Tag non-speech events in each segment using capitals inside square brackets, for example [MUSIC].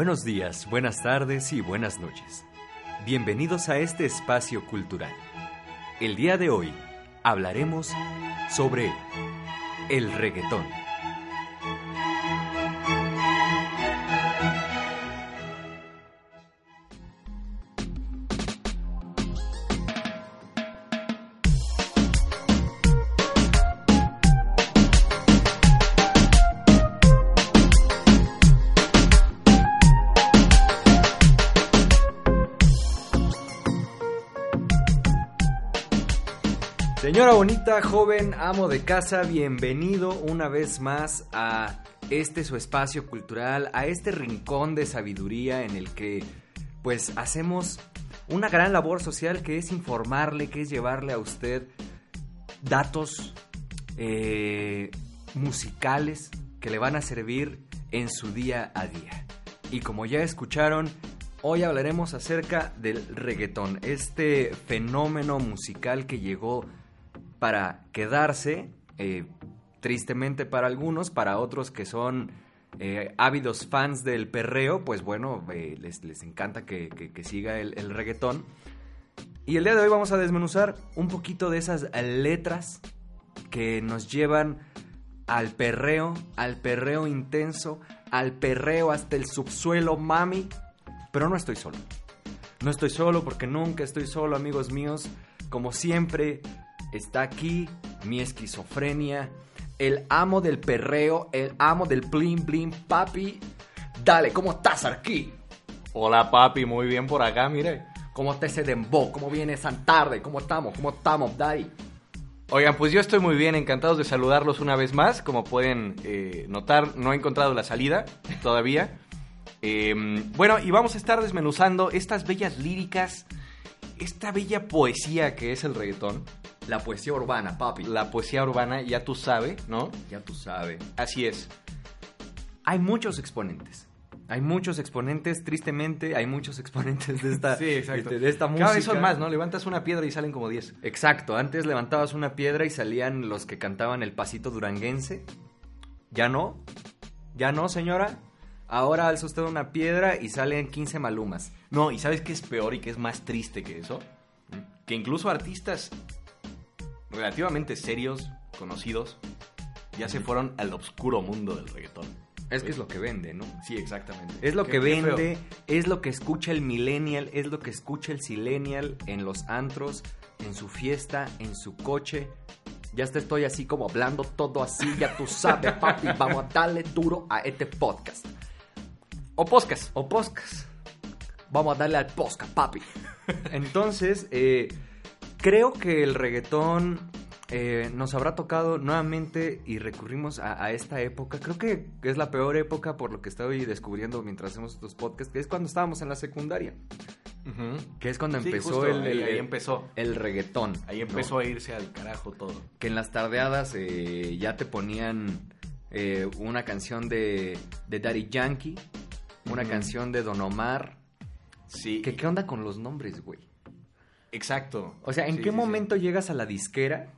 Buenos días, buenas tardes y buenas noches. Bienvenidos a este espacio cultural. El día de hoy hablaremos sobre el reggaetón. Señora bonita, joven, amo de casa, bienvenido una vez más a este su espacio cultural, a este rincón de sabiduría en el que pues hacemos una gran labor social que es informarle, que es llevarle a usted datos eh, musicales que le van a servir en su día a día. Y como ya escucharon, hoy hablaremos acerca del reggaetón, este fenómeno musical que llegó para quedarse, eh, tristemente para algunos, para otros que son eh, ávidos fans del perreo, pues bueno, eh, les, les, encanta que, que, siga el, el, reggaetón. Y el día de hoy vamos a desmenuzar un poquito de esas letras que nos llevan al perreo, al perreo intenso, al perreo hasta el subsuelo, mami. Pero no estoy solo. No estoy solo porque nunca estoy solo, amigos míos. Como siempre, está aquí mi esquizofrenia, el amo del perreo, el amo del bling bling, papi. Dale, ¿cómo estás aquí? Hola papi, muy bien por acá, mire. ¿Cómo está ese dembow? ¿Cómo viene esa tarde? ¿Cómo estamos? ¿Cómo estamos, daddy? Oigan, pues yo estoy muy bien, encantados de saludarlos una vez más. Como pueden eh, notar, no he encontrado la salida todavía. Eh, bueno, y vamos a estar desmenuzando estas bellas líricas, esta bella poesía que es el reggaetón. La poesía urbana, papi. La poesía urbana, ya tú sabes, ¿no? Ya tú sabes. Así es. Hay muchos exponentes. Hay muchos exponentes, tristemente, hay muchos [LAUGHS] exponentes de esta, sí, de, de esta música. Cada vez son más, ¿no? Levantas una piedra y salen como 10. Exacto, antes levantabas una piedra y salían los que cantaban el pasito duranguense. Ya no, ya no, señora. Ahora alza usted una piedra y salen 15 malumas. No, ¿y sabes qué es peor y qué es más triste que eso? Que incluso artistas relativamente serios, conocidos, ya se fueron al oscuro mundo del reggaetón. Es que es lo que vende, ¿no? Sí, exactamente. Es lo qué, que vende, es lo que escucha el millennial, es lo que escucha el silenial en los antros, en su fiesta, en su coche. Ya te estoy así como hablando todo así, ya tú sabes, [LAUGHS] papi. Vamos a darle duro a este podcast. O podcast. O podcast. Vamos a darle al podcast, papi. Entonces, eh, creo que el reggaetón eh, nos habrá tocado nuevamente y recurrimos a, a, esta época. Creo que es la peor época por lo que estoy descubriendo mientras hacemos estos podcasts, que es cuando estábamos en la secundaria. Uh -huh. Que es cuando empezó sí, el, ahí, el, ahí, empezó el reggaetón. Ahí empezó ¿no? a irse al carajo todo. Que en las tardeadas eh, ya te ponían eh, una canción de, de Daddy Yankee, una uh -huh. canción de Don Omar. Sí. ¿Qué, ¿Qué onda con los nombres, güey? Exacto. O sea, ¿en sí, qué sí, momento sí. llegas a la disquera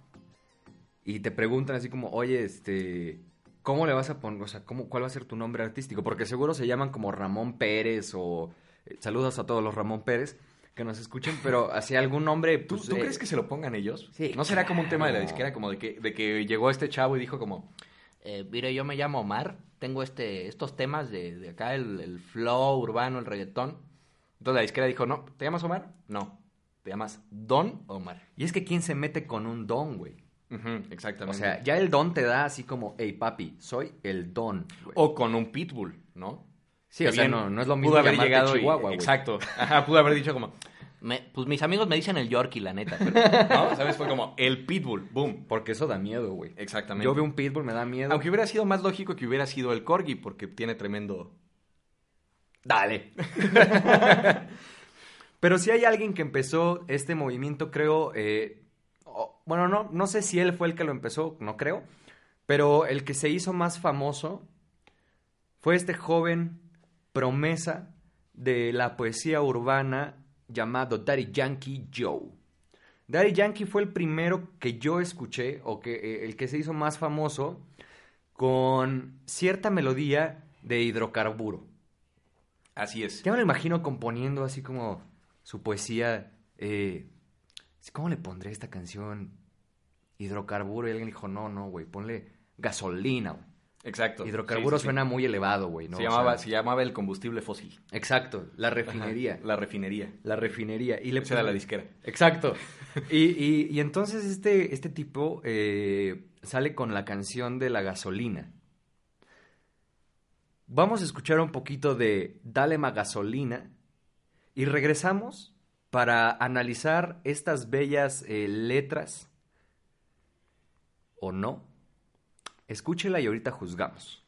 y te preguntan así como, oye, este, ¿cómo le vas a poner, o sea, ¿cómo, cuál va a ser tu nombre artístico? Porque seguro se llaman como Ramón Pérez o eh, saludos a todos los Ramón Pérez que nos escuchen, pero así algún nombre. ¿Tú, pues, ¿tú eh, crees que se lo pongan ellos? Sí. ¿No será como un tema de la disquera, como de que, de que llegó este chavo y dijo como, eh, mire, yo me llamo Omar, tengo este, estos temas de, de acá, el, el flow urbano, el reggaetón. Entonces la disquera dijo, no, ¿te llamas Omar? No. Te llamas Don Omar. Y es que ¿quién se mete con un don, güey? Uh -huh, exactamente. O sea, ya el don te da así como, hey papi, soy el don. O con un pitbull, ¿no? Sí, que o sea, no, no es lo mismo pudo haber llegado Chihuahua, y, Exacto. Ajá, pudo haber dicho como... Me, pues mis amigos me dicen el Yorkie, la neta. Pero... [LAUGHS] ¿No? ¿Sabes? Fue como el pitbull, boom. Porque eso da miedo, güey. Exactamente. Yo veo un pitbull, me da miedo. Aunque hubiera sido más lógico que hubiera sido el corgi, porque tiene tremendo... Dale. [LAUGHS] Pero si hay alguien que empezó este movimiento, creo, eh, bueno, no, no sé si él fue el que lo empezó, no creo, pero el que se hizo más famoso fue este joven promesa de la poesía urbana llamado Daddy Yankee Joe. Daddy Yankee fue el primero que yo escuché, o que eh, el que se hizo más famoso, con cierta melodía de hidrocarburo. Así es. Ya me lo imagino componiendo así como su poesía. eh, ¿Cómo le pondré esta canción? Hidrocarburo. Y alguien dijo, no, no, güey, ponle gasolina, güey. Exacto. Hidrocarburo Sí, sí, sí. suena muy elevado, güey, ¿no? se, O llamaba, sea, se llamaba el combustible fósil. Exacto, la refinería. Ajá, La refinería. La refinería. Y le Esa era la disquera. Exacto. [LAUGHS] Y, y- y entonces este, este tipo eh, sale con la canción de la gasolina. Vamos a escuchar un poquito de Dale ma gasolina y regresamos para analizar estas bellas eh, letras o no. Escúchela y ahorita juzgamos.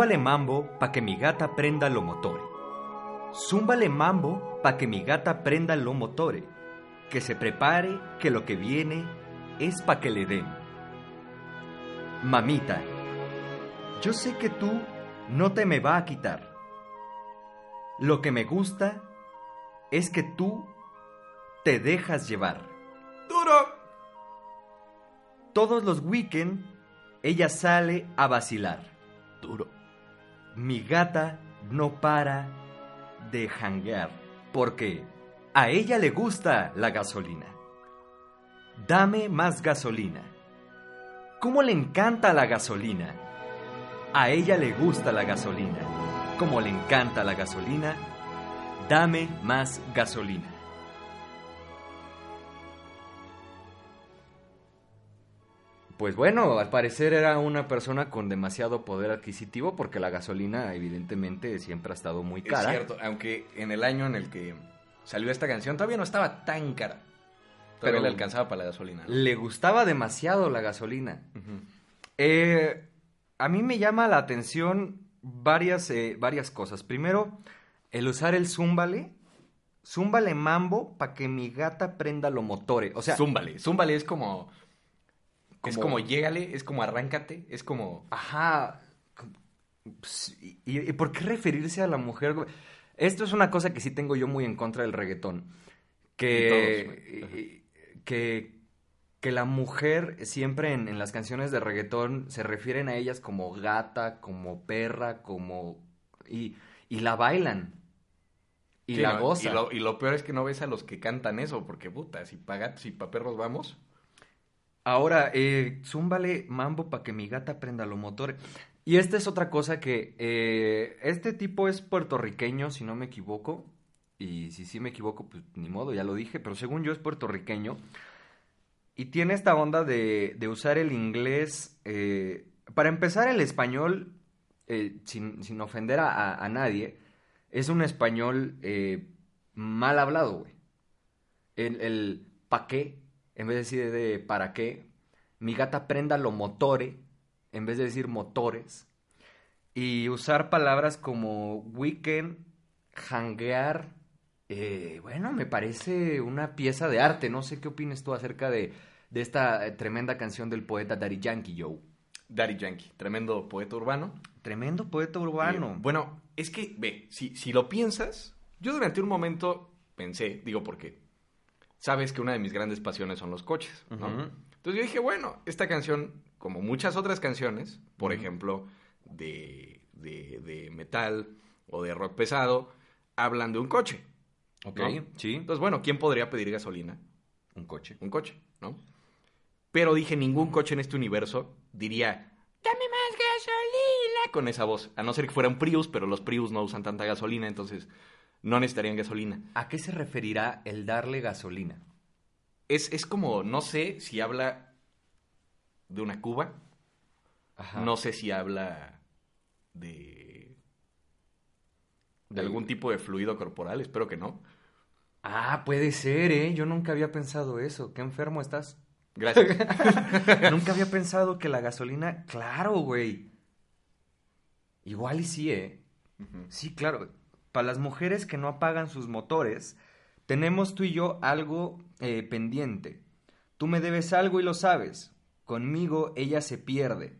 Zúmbale mambo pa' que mi gata prenda lo motore. Zúmbale mambo pa' que mi gata prenda lo motore. Que se prepare que lo que viene es pa' que le den. Mamita, yo sé que tú no te me va a quitar. Lo que me gusta es que tú te dejas llevar. ¡Duro! Todos los weekend ella sale a vacilar. Duro. Mi gata no para de janguear porque a ella le gusta la gasolina. Dame más gasolina. ¿Cómo le encanta la gasolina? A ella le gusta la gasolina. Como le encanta la gasolina, dame más gasolina. Pues bueno, al parecer era una persona con demasiado poder adquisitivo porque la gasolina evidentemente siempre ha estado muy cara. Es cierto, aunque en el año en el que salió esta canción todavía no estaba tan cara. Todavía Pero- le alcanzaba para la gasolina. ¿no? Le gustaba demasiado la gasolina. Eh, a mí me llama la atención varias, eh, varias cosas. Primero, el usar el zúmbale. Zúmbale mambo para que mi gata prenda lo motore. O sea, zúmbale. Zúmbale es como, Es Como- llégale, es como arráncate, es como... Ajá. Pues, ¿Y, y por qué referirse a la mujer? Esto es una cosa que sí tengo yo muy en contra del reggaetón. Que, que, que la mujer siempre en, en las canciones de reggaetón se refieren a ellas como gata, como perra, como... Y, y la bailan. Y Sí, la gozan. Y lo, y lo peor es que no ves a los que cantan eso, porque puta, si pa' gatos y pa' perros vamos... Ahora, eh, zúmbale mambo para que mi gata aprenda los motores. Y esta es otra cosa que eh, este tipo es puertorriqueño, si no me equivoco. Y si sí me equivoco, pues ni modo, ya lo dije, pero según yo es puertorriqueño. Y tiene esta onda de, de usar el inglés. eh, para empezar, el español, eh, sin, sin ofender a, a- nadie, es un español mal hablado, güey. El, el pa' qué, en vez de decir de para qué. Mi gata prenda lo motore, en vez de decir motores. Y usar palabras como weekend, hanguear. eh, bueno, me parece una pieza de arte. No sé qué opinas tú acerca de, de esta eh, tremenda canción del poeta Daddy Yankee, Joe. Daddy Yankee, tremendo poeta urbano. Tremendo poeta urbano. Eh, bueno, es que, ve, si, si lo piensas, yo durante un momento pensé, digo porque sabes que una de mis grandes pasiones son los coches. Entonces yo dije, bueno, esta canción, como muchas otras canciones, por ejemplo, de, de, de metal o de rock pesado, hablan de un coche. ok, ¿no? sí. Entonces, bueno, ¿quién podría pedir gasolina? Un coche. Un coche, ¿no? Pero dije, ningún coche en este universo diría, dame más gasolina, con esa voz. A no ser que fuera un Prius, pero los Prius no usan tanta gasolina, entonces no necesitarían gasolina. ¿A qué se referirá el darle gasolina? Es, es como, no sé si habla de una cuba, Ajá. no sé si habla de, de algún tipo de fluido corporal, espero que no. Ah, puede ser, ¿eh? Yo nunca había pensado eso. Qué enfermo estás. Gracias. [LAUGHS] [LAUGHS] nunca había pensado que la gasolina... Claro, güey. Igual y sí, ¿eh? Sí, claro. Para las mujeres que no apagan sus motores, tenemos tú y yo algo eh, pendiente. Tú me debes algo y lo sabes. Conmigo ella se pierde.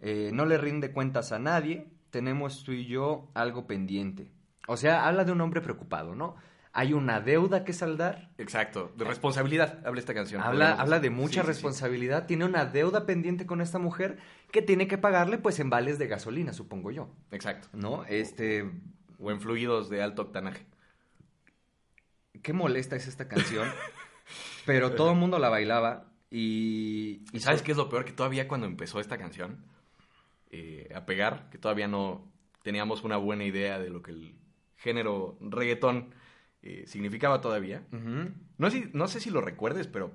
Eh, no le rinde cuentas a nadie. Tenemos tú y yo algo pendiente. O sea, habla de un hombre preocupado, ¿no? Hay una deuda que saldar. Exacto, de responsabilidad habla esta canción. Habla, habla de mucha Sí, sí, sí. responsabilidad. Tiene una deuda pendiente con esta mujer que tiene que pagarle, pues, en vales de gasolina, supongo yo. Exacto. ¿No? Este. O en fluidos de alto octanaje. Qué molesta es esta canción. [LAUGHS] pero todo el mundo la bailaba. Y. ¿Y sabes qué es lo peor? Que todavía cuando empezó esta canción eh, a pegar, que todavía no teníamos una buena idea de lo que el género reggaetón eh, significaba todavía. No sé, si- no sé si lo recuerdes, pero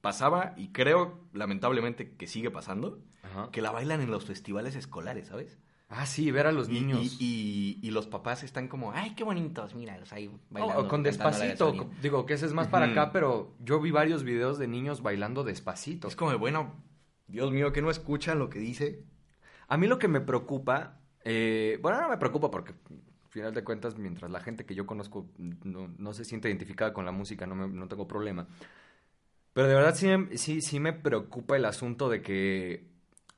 pasaba, y creo lamentablemente que sigue pasando, Ajá. que la bailan en los festivales escolares, ¿sabes? Ah, sí, ver a los Y- niños. Y, y- y los papás están como, ay, qué bonitos, míralos ahí No, bailando. o con despacito. gasolina". co- Digo que ese es más para acá, pero yo vi varios videos de niños bailando despacito. Es como, bueno, Dios mío, que no escuchan lo que dice. A mí lo que me preocupa, eh, bueno, no me preocupa porque, al final de cuentas, mientras la gente que yo conozco no, no se siente identificada con la música, no, me- no tengo problema. Pero de verdad sí, me- sí, sí me preocupa el asunto de que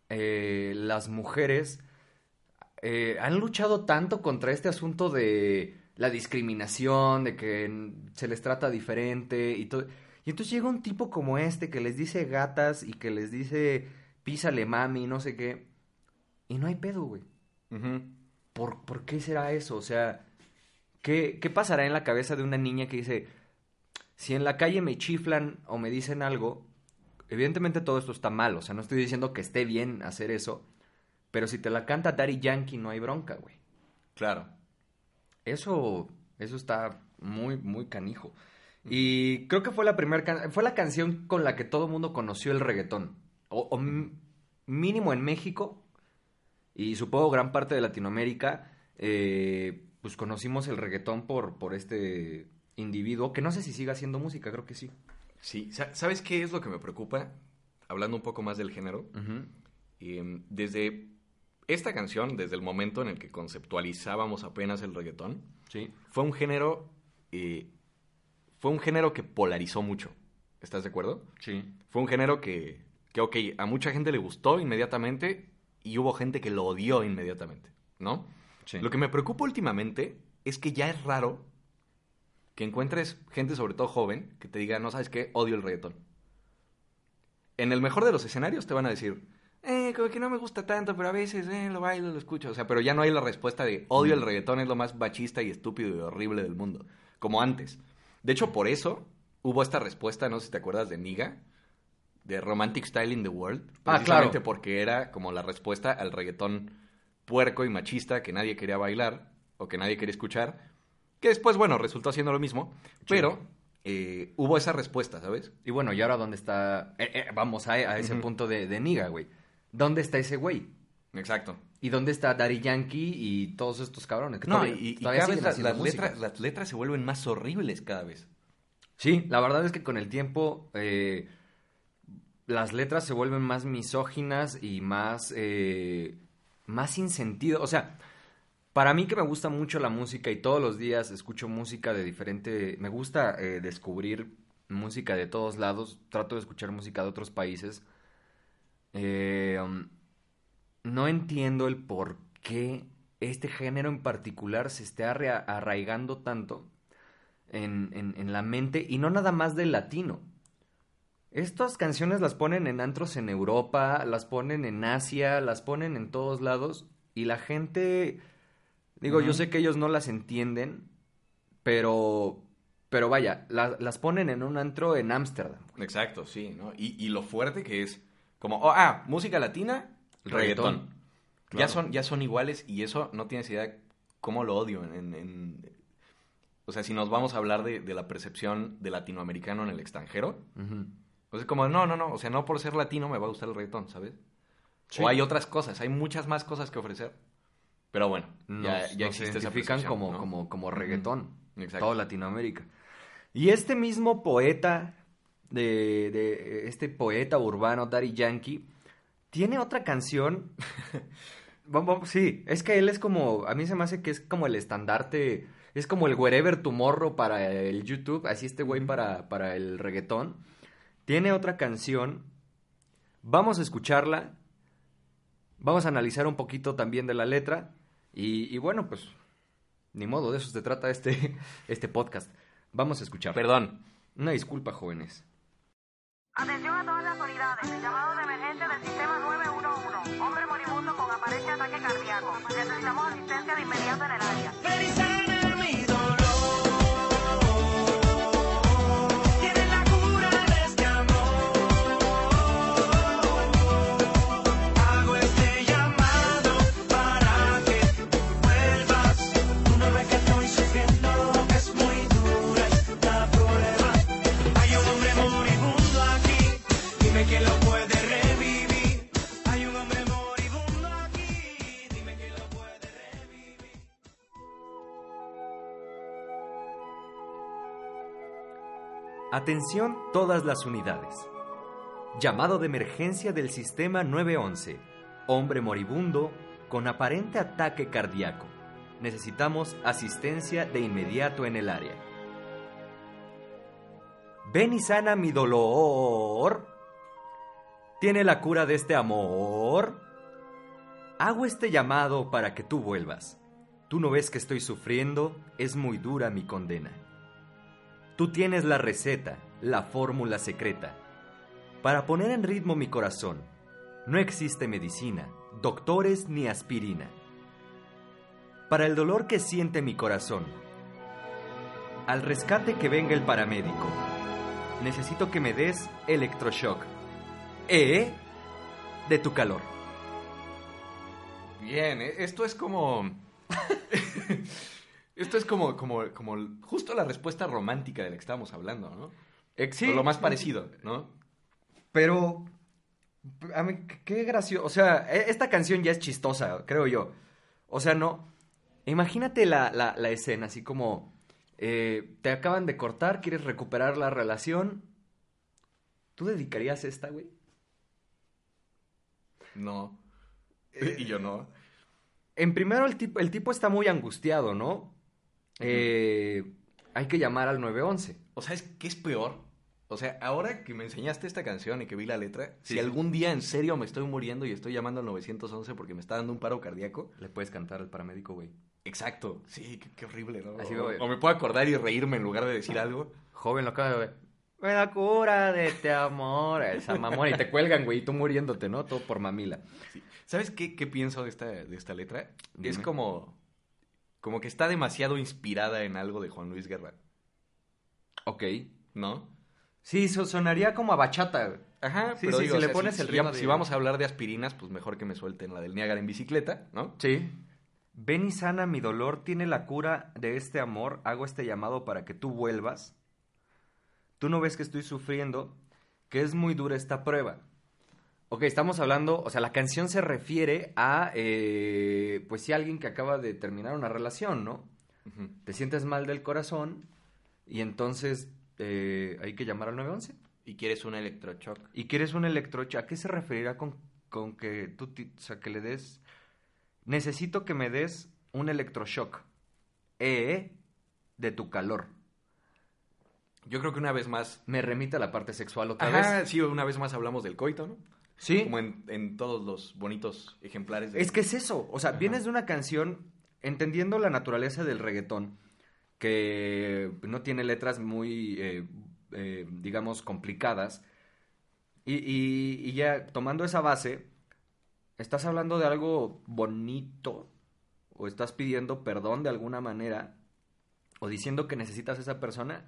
eh, las mujeres eh, han luchado tanto contra este asunto de la discriminación, de que se les trata diferente y todo. Y entonces llega un tipo como este que les dice gatas y que les dice písale mami, no sé qué. Y no hay pedo, güey. ¿Por, por qué será eso? O sea, ¿qué, ¿qué pasará en la cabeza de una niña que dice, si en la calle me chiflan o me dicen algo, evidentemente todo esto está mal, o sea, no estoy diciendo que esté bien hacer eso, pero si te la canta Daddy Yankee no hay bronca, güey. Claro. Eso, eso está muy, muy canijo. Y creo que fue la primera fue la canción con la que todo el mundo conoció el reggaetón. O, mínimo en México y supongo gran parte de Latinoamérica, eh, pues conocimos el reggaetón por, por este individuo, que no sé si siga haciendo música, creo que sí. Sí, Sa- ¿sabes qué es lo que me preocupa? Hablando un poco más del género. Eh, desde esta canción, desde el momento en el que conceptualizábamos apenas el reggaetón, Sí. fue un género, eh, fue un género que polarizó mucho. ¿Estás de acuerdo? Sí. Fue un género que, que, ok, a mucha gente le gustó inmediatamente y hubo gente que lo odió inmediatamente, ¿no? Sí. Lo que me preocupa últimamente es que ya es raro que encuentres gente, sobre todo joven, que te diga, no sabes qué, odio el reggaetón. En el mejor de los escenarios te van a decir, eh, como que no me gusta tanto, pero a veces, eh, lo bailo, lo escucho. O sea, pero ya no hay la respuesta de odio el reggaetón, es lo más machista y estúpido y horrible del mundo, como antes. De hecho, por eso hubo esta respuesta, no sé si te acuerdas de Niga, de Romantic Style in the World. Ah, precisamente claro. porque era como la respuesta al reggaetón puerco y machista que nadie quería bailar o que nadie quería escuchar. Que después, bueno, resultó haciendo lo mismo. Pero eh, hubo esa respuesta, ¿sabes? Y bueno, ¿y ahora dónde está? eh, eh, vamos a, a ese punto de, de Niga, güey. ¿Dónde está ese güey? Exacto. ¿Y dónde está Daddy Yankee y todos estos cabrones? Que No, todavía- y, y cada vez letras, las letras se vuelven más horribles cada vez. Sí, la verdad es que con el tiempo eh, las letras se vuelven más misóginas y más, eh, más sin sentido. O sea, para mí que me gusta mucho la música y todos los días escucho música de diferente... Me gusta eh, descubrir música de todos lados, trato de escuchar música de otros países. Eh, um, no entiendo el por qué este género en particular se esté arra- arraigando tanto en, en- en la mente y no nada más del latino. Estas canciones las ponen en antros en Europa, las ponen en Asia, las ponen en todos lados y la gente, digo, yo sé que ellos no las entienden, pero, pero vaya, la- las ponen en un antro en Ámsterdam. Exacto, sí, ¿no? Y, y lo fuerte que es, como, oh, ah, música latina, reggaetón. Reggaetón. Ya, son, ya son iguales y eso no tienes idea cómo lo odio. En, en- o sea, si nos vamos a hablar de, de la percepción de latinoamericano en el extranjero, Ujú. pues es como, no, no, no, o sea, no por ser latino me va a gustar el reggaetón, ¿sabes? Sí. O hay otras cosas, hay muchas más cosas que ofrecer. Pero bueno, Nos, ya, ya nos existe identifican como, ¿no? como, como reggaetón. Exacto. Toda Latinoamérica. Y este mismo poeta, de, de este poeta urbano, Daddy Yankee, tiene otra canción [LAUGHS] sí, es que él es como, a mí se me hace que es como el estandarte, es como el wherever tomorrow para el YouTube, así este güey para, para el reggaetón. Tiene otra canción, vamos a escucharla, vamos a analizar un poquito también de la letra y, y bueno, pues ni modo, de eso se trata este, [LAUGHS] este podcast. Vamos a escuchar. Perdón. Una disculpa, jóvenes. Atención a todas las unidades. Llamado de emergencia del sistema 911. Hombre moribundo con aparente ataque cardíaco. Necesitamos asistencia de inmediato en el área. Atención todas las unidades. Llamado de emergencia del sistema 911. Hombre moribundo con aparente ataque cardíaco. Necesitamos asistencia de inmediato en el área. Ven y sana mi dolor. Tiene la cura de este amor. Hago este llamado para que tú vuelvas. Tú no ves que estoy sufriendo, es muy dura mi condena. Tú tienes la receta, la fórmula secreta. Para poner en ritmo mi corazón, no existe medicina, doctores ni aspirina. Para el dolor que siente mi corazón, al rescate que venga el paramédico, necesito que me des electroshock. E de tu calor. Bien, eh, esto es como. [LAUGHS] esto es como, como, como justo la respuesta romántica de la que estábamos hablando, ¿no? Sí, O lo más parecido, ¿no? Pero, a mí, qué- gracioso. O sea, e- esta canción ya es chistosa, creo yo. O sea, no. Imagínate la, la, la escena, así como eh, te acaban de cortar, quieres recuperar la relación. ¿Tú dedicarías esta, güey? No. [LAUGHS] y yo no. En primero, el tipo, el tipo está muy angustiado, ¿no? Eh, hay que llamar al 911. O sea, es que es peor. O sea, ahora que me enseñaste esta canción y que vi la letra, Sí, si sí. algún día en serio me estoy muriendo y estoy llamando al 911 porque me está dando un paro cardíaco, Le puedes cantar al paramédico, güey. exacto. Sí, qué, qué horrible, ¿no? Así o, me puedo acordar y reírme en lugar de decir algo. Joven, lo acaba de ver. Me da cura de este amor. Esa mamona. Y te cuelgan, güey, y tú muriéndote, ¿no? Todo por mamila. ¿Sabes qué, qué pienso de esta, de esta letra? Es como, como que está demasiado inspirada en algo de Juan Luis Guerra, Ok. ¿no? Sí, so- sonaría como a bachata. Ajá, Sí, pero sí, digo, si o le pones si, el si ritmo de- si vamos a hablar de aspirinas, pues mejor que me suelten la del Niágara en bicicleta, ¿no? Sí. Ven y sana mi dolor, tiene la cura de este amor. Hago este llamado para que tú vuelvas. Tú no ves que estoy sufriendo, que es muy dura esta prueba. Ok, estamos hablando, o sea, la canción se refiere a, eh, pues sí, alguien que acaba de terminar una relación, ¿no? Te sientes mal del corazón y entonces eh, hay que llamar al 911. Y quieres un electrochoc. ¿Y quieres un electrochoc? ¿A qué se referirá con, con que tú, o sea, que le des... Necesito que me des un electroshock. E de tu calor. Yo creo que una vez más... Me remite a la parte sexual otra Ajá, vez. sí, una vez más hablamos del coito, ¿no? Sí. Como en, en todos los bonitos ejemplares. de- Es que es eso. O sea, vienes de una canción entendiendo la naturaleza del reggaetón, que no tiene letras muy, eh, eh, digamos, complicadas. Y, y- y ya tomando esa base, estás hablando de algo bonito, o estás pidiendo perdón de alguna manera, o diciendo que necesitas a esa persona,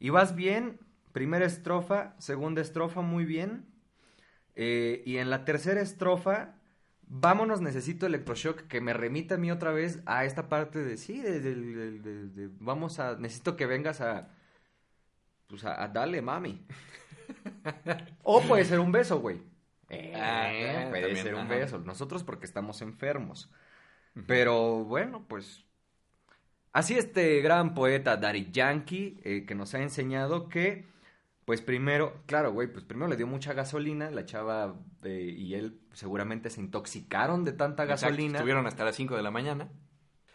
y vas bien, primera estrofa, segunda estrofa, muy bien. Eh, y en la tercera estrofa, vámonos, necesito electroshock, que me remita a mí otra vez a esta parte de, sí, de, de- de- de- de- vamos a, necesito que vengas a, pues a, a darle, mami. [LAUGHS] o puede ser un beso, güey. Eh, Ah, puede también, ser un ajá. beso. Nosotros porque estamos enfermos. Pero bueno, pues Así este gran poeta Daddy Yankee, eh, que nos ha enseñado que, pues primero, claro, güey, pues primero le dio mucha gasolina, la chava eh, y él seguramente se intoxicaron de tanta Exacto, gasolina. Estuvieron hasta las 5 de la mañana.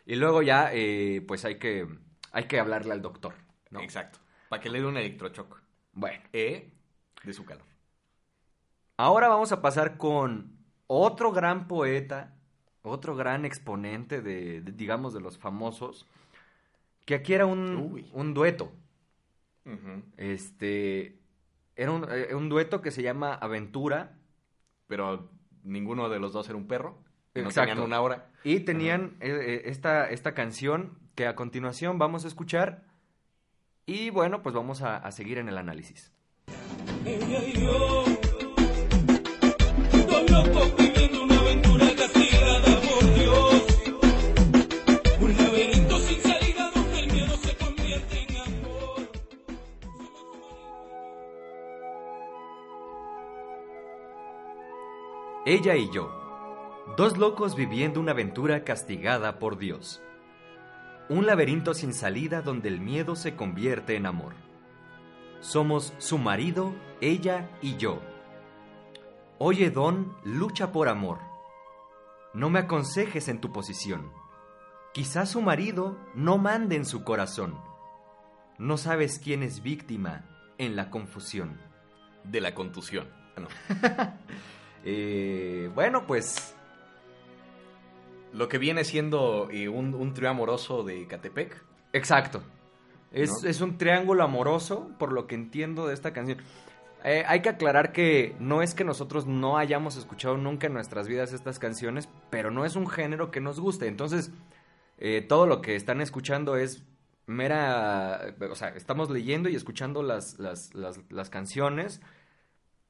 Y luego ya, eh, pues hay que, hay que hablarle al doctor, ¿no? Exacto. Para que le dé un electrochoc. Bueno, E de su calor. ahora vamos a pasar con otro gran poeta, otro gran exponente de, de, digamos, de los famosos, que aquí era un, un dueto. Este, era un, eh, un dueto que se llama Aventura, Pero ninguno de los dos era un perro. No Exacto. tenían una hora. Y tenían eh, eh, esta, esta canción que a continuación vamos a escuchar. Y bueno, pues vamos a, a seguir en el análisis. Ella y yo, Ella y yo, dos locos viviendo una aventura castigada por Dios. Un laberinto sin salida donde el miedo se convierte en amor. Somos su marido, ella y yo. Oye, Don, lucha por amor. No me aconsejes en tu posición. Quizás su marido no mande en su corazón. No sabes quién es víctima en la confusión. De la contusión. Ah, no. [LAUGHS] Eh, bueno, pues Lo que viene siendo eh, un, un trío amoroso de Catepec. Exacto. Es, ¿No? es un triángulo amoroso, por lo que entiendo de esta canción. Eh, hay que aclarar que no es que nosotros no hayamos escuchado nunca en nuestras vidas estas canciones, pero no es un género que nos guste. Entonces, eh, todo lo que están escuchando es mera... O sea, estamos leyendo y escuchando las, las, las, las canciones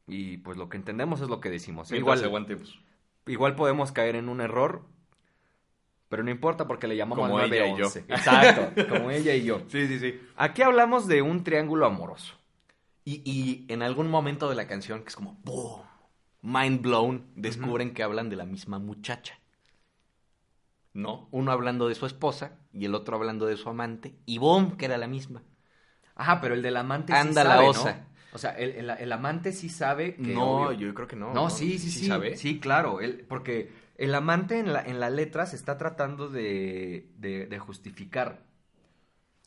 y pues lo que entendemos es lo que decimos. Igual Igual, aguantemos. igual podemos caer en un error, pero no importa porque le llamamos Como ella y yo. 911. Exacto, como ella y yo. [LAUGHS] Sí, sí, sí. Aquí hablamos de un triángulo amoroso. Y, y en algún momento de la canción, que es como ¡boom! Mind blown, descubren que hablan de la misma muchacha. ¿No? Uno hablando de su esposa y el otro hablando de su amante. Y ¡boom! Que era la misma. Ajá, pero el del amante Anda sí la osa. ¿no? O sea, el, el- el amante sí sabe que... no, obvio. yo creo que no. No, sí, sí, sí. sabe? Sí, claro. él- porque el amante en la, en la letra se está tratando de, de- de justificar.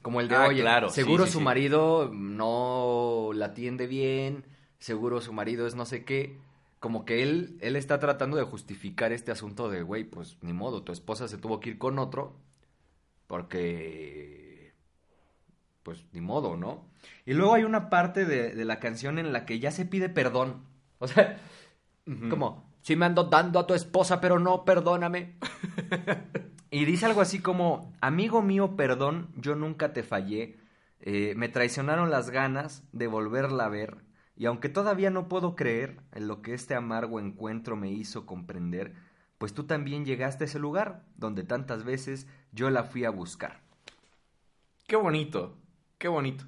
Como el de, Ah, oye, claro, sí, seguro sí, su sí. marido no la atiende bien, seguro su marido es no sé qué. Como que él, él está tratando de justificar este asunto de, güey, pues ni modo, tu esposa se tuvo que ir con otro porque, pues ni modo, ¿no? Y luego hay una parte de, de la canción en la que ya se pide perdón. O sea, como, sí me ando dando a tu esposa, pero no, perdóname. y dice algo así como, amigo mío, perdón, yo nunca te fallé. Eh, me traicionaron las ganas de volverla a ver. Y aunque todavía no puedo creer en lo que este amargo encuentro me hizo comprender, pues tú también llegaste a ese lugar donde tantas veces yo la fui a buscar. Qué bonito, qué bonito.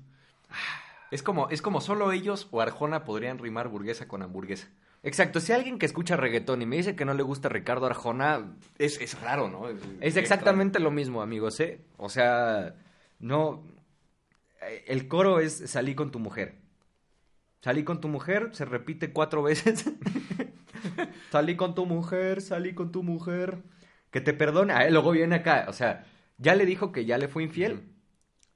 Es como, es como solo ellos o Arjona podrían rimar burguesa con hamburguesa. Exacto, si alguien que escucha reggaetón y me dice que no le gusta Ricardo Arjona, Es, es raro, ¿no? Es exactamente lo mismo, amigos, ¿eh? O sea, no... eh, El coro es salí con tu mujer. Salí con tu mujer, se repite cuatro veces. [LAUGHS] salí con tu mujer, salí con tu mujer. Que te perdone. Ah, luego viene acá, o sea, ya le dijo que ya le fue infiel.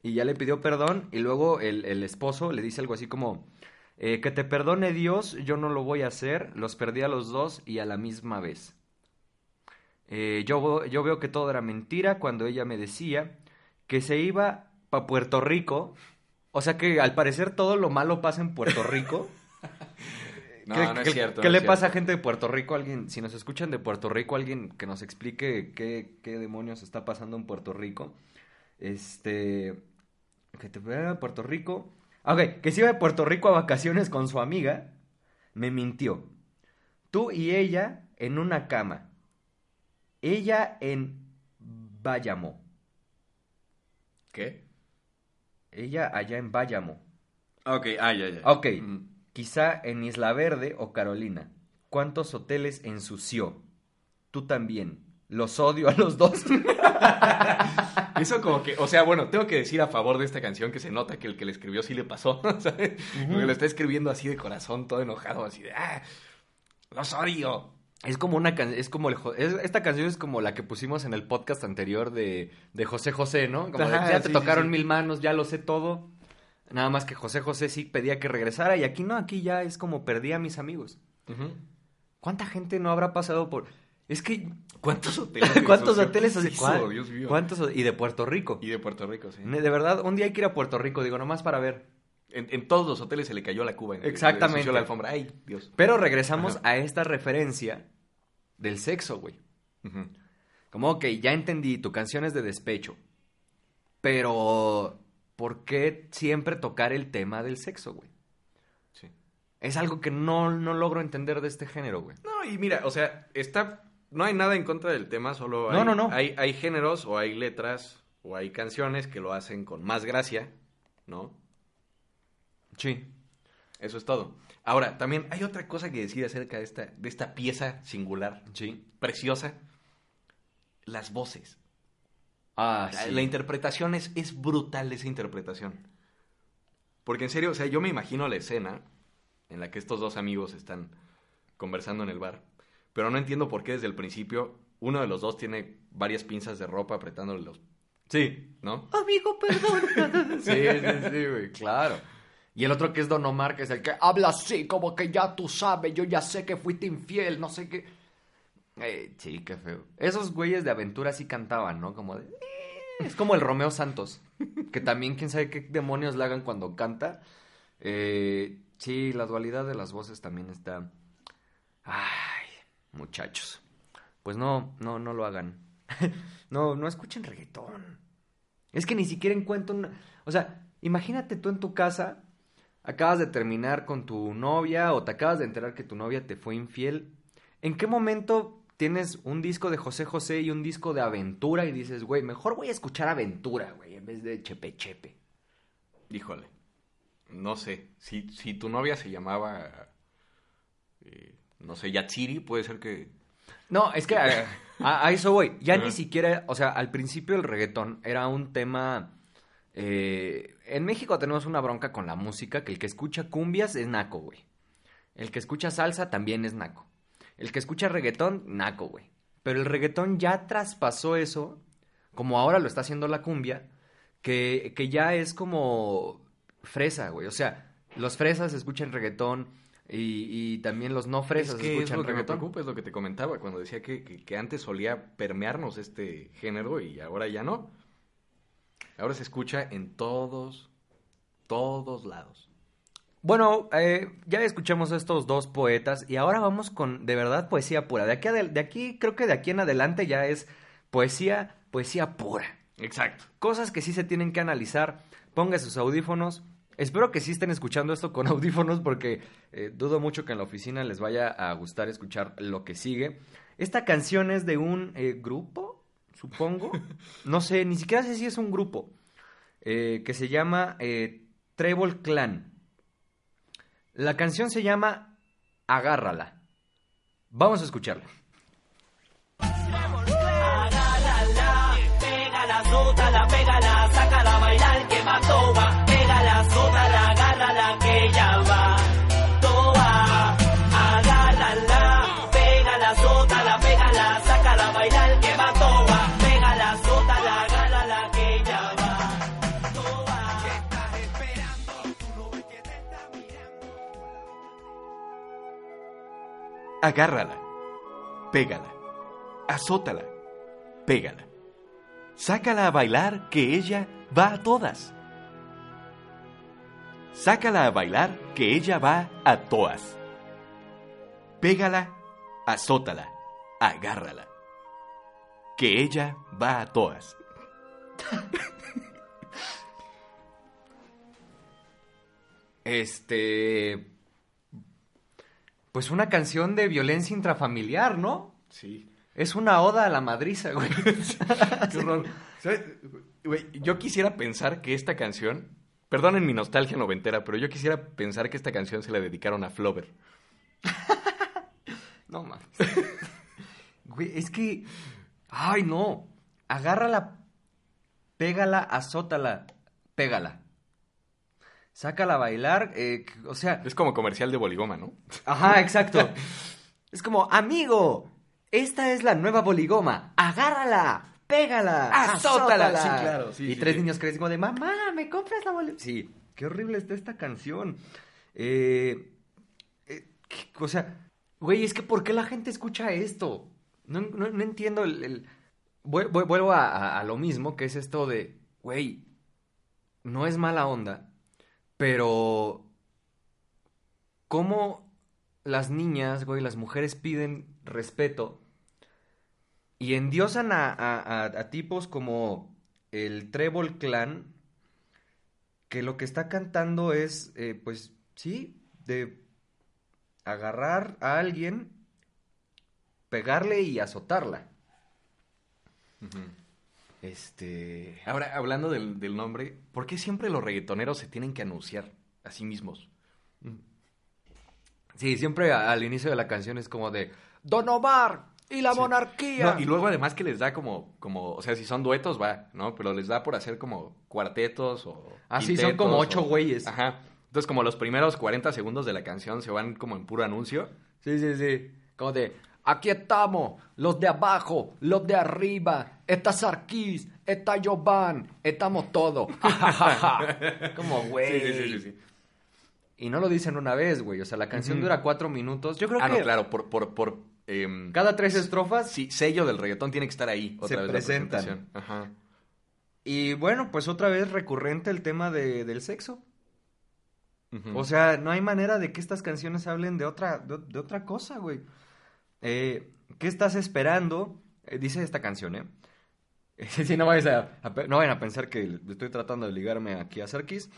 Y ya le pidió perdón. Y luego el, el esposo le dice algo así como... eh, que te perdone Dios, yo no lo voy a hacer. Los perdí a los dos y a la misma vez. Eh, yo, yo veo que todo era mentira cuando ella me decía que se iba para Puerto Rico. O sea que al parecer todo lo malo pasa en Puerto Rico. [LAUGHS] No, ¿Qué, no es cierto. ¿Qué no le pasa a gente de Puerto Rico? Alguien, si nos escuchan de Puerto Rico, alguien que nos explique qué, qué demonios está pasando en Puerto Rico. Este, que te Puerto Rico. Ah, Ok, que se iba de Puerto Rico a vacaciones con su amiga, me mintió. Tú y ella en una cama. Ella en Bayamo. ¿Qué? Ella allá en Bayamo. Ok, ah, ya, ya. Ok, Mm. quizá en Isla Verde o Carolina. ¿Cuántos hoteles ensució? Tú también. Los odio a los dos. [LAUGHS] Eso como que, o sea, bueno, tengo que decir a favor de esta canción que se nota que el que le escribió sí le pasó, [LAUGHS] ¿sabes? Porque lo está escribiendo así de corazón, todo enojado, así de, ah, los odio. Es como una can- es como el es- esta canción es como la que pusimos en el podcast anterior de, de José José, ¿no? Como de, ya te sí, tocaron sí. mil manos, ya lo sé todo. Nada más que José José sí pedía que regresara y aquí no, aquí ya es como perdí a mis amigos. ¿Cuánta gente no habrá pasado por es que ¿Cuántos [LAUGHS] hoteles? ¿cuántos hoteles Hizo, ¿cuál- Dios mío. ¿Cuántos y de Puerto Rico? Y de Puerto Rico, sí. De verdad, un día hay que ir a Puerto Rico, digo, nomás para ver. En, en todos los hoteles se le cayó la cuba. en- Exactamente. se la alfombra. Ay, Dios. Pero regresamos Ajá. a esta referencia del sexo, güey. Como, ok, ya entendí, tu canción es de despecho. Pero, ¿por qué siempre tocar el tema del sexo, güey? Sí. Es algo que no, no logro entender de este género, güey. No, y mira, o sea, está. No hay nada en contra del tema, solo hay, No, no, no. Hay, hay géneros o hay letras o hay canciones que lo hacen con más gracia, ¿no? Sí. Eso es todo. Ahora, también hay otra cosa que decir acerca de esta, de esta pieza singular, Sí. preciosa. Las voces. Ah, La, sí. la interpretación es, es brutal esa interpretación. Porque en serio, o sea, yo me imagino la escena en la que estos dos amigos están conversando en el bar. Pero no entiendo por qué desde el principio uno de los dos tiene varias pinzas de ropa apretándole los... Sí. ¿No? Amigo, perdón. [LAUGHS] sí, sí, sí, güey, claro. Y el otro que es Don Omar, que es el que habla así, como que ya tú sabes, yo ya sé que fuiste infiel, no sé qué. Eh, sí, qué feo. Esos güeyes de aventura sí cantaban, ¿no? Como de... "Eh", Es como el Romeo Santos, que también quién sabe qué demonios le hagan cuando canta. Eh, sí, la dualidad de las voces también está... Ay, muchachos. Pues no, no, no lo hagan. [LAUGHS] no, no escuchen reggaetón. Es que ni siquiera encuentro una... O sea, imagínate tú en tu casa, acabas de terminar con tu novia o te acabas de enterar que tu novia te fue infiel. ¿En qué momento tienes un disco de José José y un disco de aventura y dices, güey, mejor voy a escuchar aventura, güey, en vez de chepe chepe? Híjole. No sé. Si, si tu novia se llamaba... eh, no sé, Yatsiri, puede ser que... No, es que a, a- a eso voy. Ya ni siquiera, o sea, al principio el reggaetón era un tema... eh, en México tenemos una bronca con la música, que el que escucha cumbias es naco, güey. El que escucha salsa también es naco. El que escucha reggaetón, naco, güey. Pero el reggaetón ya traspasó eso, como ahora lo está haciendo la cumbia, que, que ya es como fresa, güey. O sea, los fresas escuchan reggaetón y, y también los no fresas es que es escuchan lo que me reggaetón. preocupa, es lo que te comentaba cuando decía que, que- que antes solía permearnos este género y ahora ya no. Ahora se escucha en todos, todos lados. Bueno, eh, ya escuchamos a estos dos poetas y ahora vamos con, de verdad, poesía pura. De aquí, de aquí, creo que de aquí en adelante ya es poesía, poesía pura. Exacto. Cosas que sí se tienen que analizar. Ponga sus audífonos. Espero que sí estén escuchando esto con [LAUGHS] audífonos porque eh, dudo mucho que en la oficina les vaya a gustar escuchar lo que sigue. Esta canción es de un eh, grupo, supongo. [LAUGHS] No sé, ni siquiera sé si es un grupo. eh, que se llama eh, Treble Clan. La canción se llama Agárrala. Vamos a escucharla. Pégala, sótala, pégala, sácala a bailar que va sótala, agárrala que ya va toa. Agárrala, pégala, sótala, pégala, sácala a bailar que va toa. Pégala, sótala, agárrala que ya va toa. ¿Qué estás esperando? Tú no ves que te está mirando. Agárrala, pégala, azótala, pégala. Sácala a bailar que ella va a todas. Sácala a bailar que ella va a todas. Pégala, azótala, agárrala. Que ella va a todas. [LAUGHS] Este. Pues una canción de violencia intrafamiliar, ¿no? Sí. Es una oda a la madriza, güey. [LAUGHS] Qué horror. [LAUGHS] ¿Sabes? Güey, yo quisiera pensar que esta canción, perdonen mi nostalgia noventera, pero yo quisiera pensar que esta canción se la dedicaron a Flover. [LAUGHS] No mames. Güey, es que. Ay, no. Agárrala, pégala, azótala, pégala. Sácala a bailar, eh, o sea, Es como comercial de Boligoma, ¿no? Ajá, exacto. es como, amigo, esta es la nueva boligoma. Agárrala, pégala, Azótala. azótala. Sí, claro, sí, y sí, tres sí. niños crecen como de, mamá, ¿me compras la boligoma? Sí, qué horrible está esta canción. Eh, eh, o sea, güey, es que ¿por qué la gente escucha esto? No, no- no entiendo el... el- Vuel- vuel- Vuelvo a, a- a lo mismo, que es esto de, güey, no es mala onda, pero cómo las niñas, güey, las mujeres piden respeto y endiosan a, a- tipos como el Trébol Clan, que lo que está cantando es, eh, pues, sí, de agarrar a alguien, pegarle y azotarla. Este... Ahora, hablando del, del nombre, ¿por qué siempre los reggaetoneros se tienen que anunciar a sí mismos? Sí, siempre a- al inicio de la canción es como de Don Omar y la Sí. monarquía. No, y luego además que les da como, como, o sea, si son duetos va, ¿no? Pero les da por hacer como cuartetos o... Ah, sí, son como o- ocho güeyes. Ajá. Entonces como los primeros 40 segundos de la canción se van como en puro anuncio. Sí, sí, sí. Como de, aquí estamos, los de abajo, los de arriba, está Sarkis, está Jovan, estamos todos. [LAUGHS] como, güey. Sí, sí, sí, sí, sí. Y no lo dicen una vez, güey. O sea, la canción dura cuatro minutos. Yo creo Ah, que no, claro, por, por, por em, cada tres estrofas. sí, sello del reggaetón tiene que estar ahí. Se vez la presentan. presentación. Ajá. Y bueno, pues otra vez recurrente el tema de- del sexo. O sea, no hay manera de que estas canciones hablen de otra, de, de otra cosa, güey. Eh, ¿Qué estás esperando? Eh, dice esta canción, ¿eh? [LAUGHS] Sí, no, vayas a, a pe- no vayan a pensar que estoy tratando de ligarme aquí a Sarkis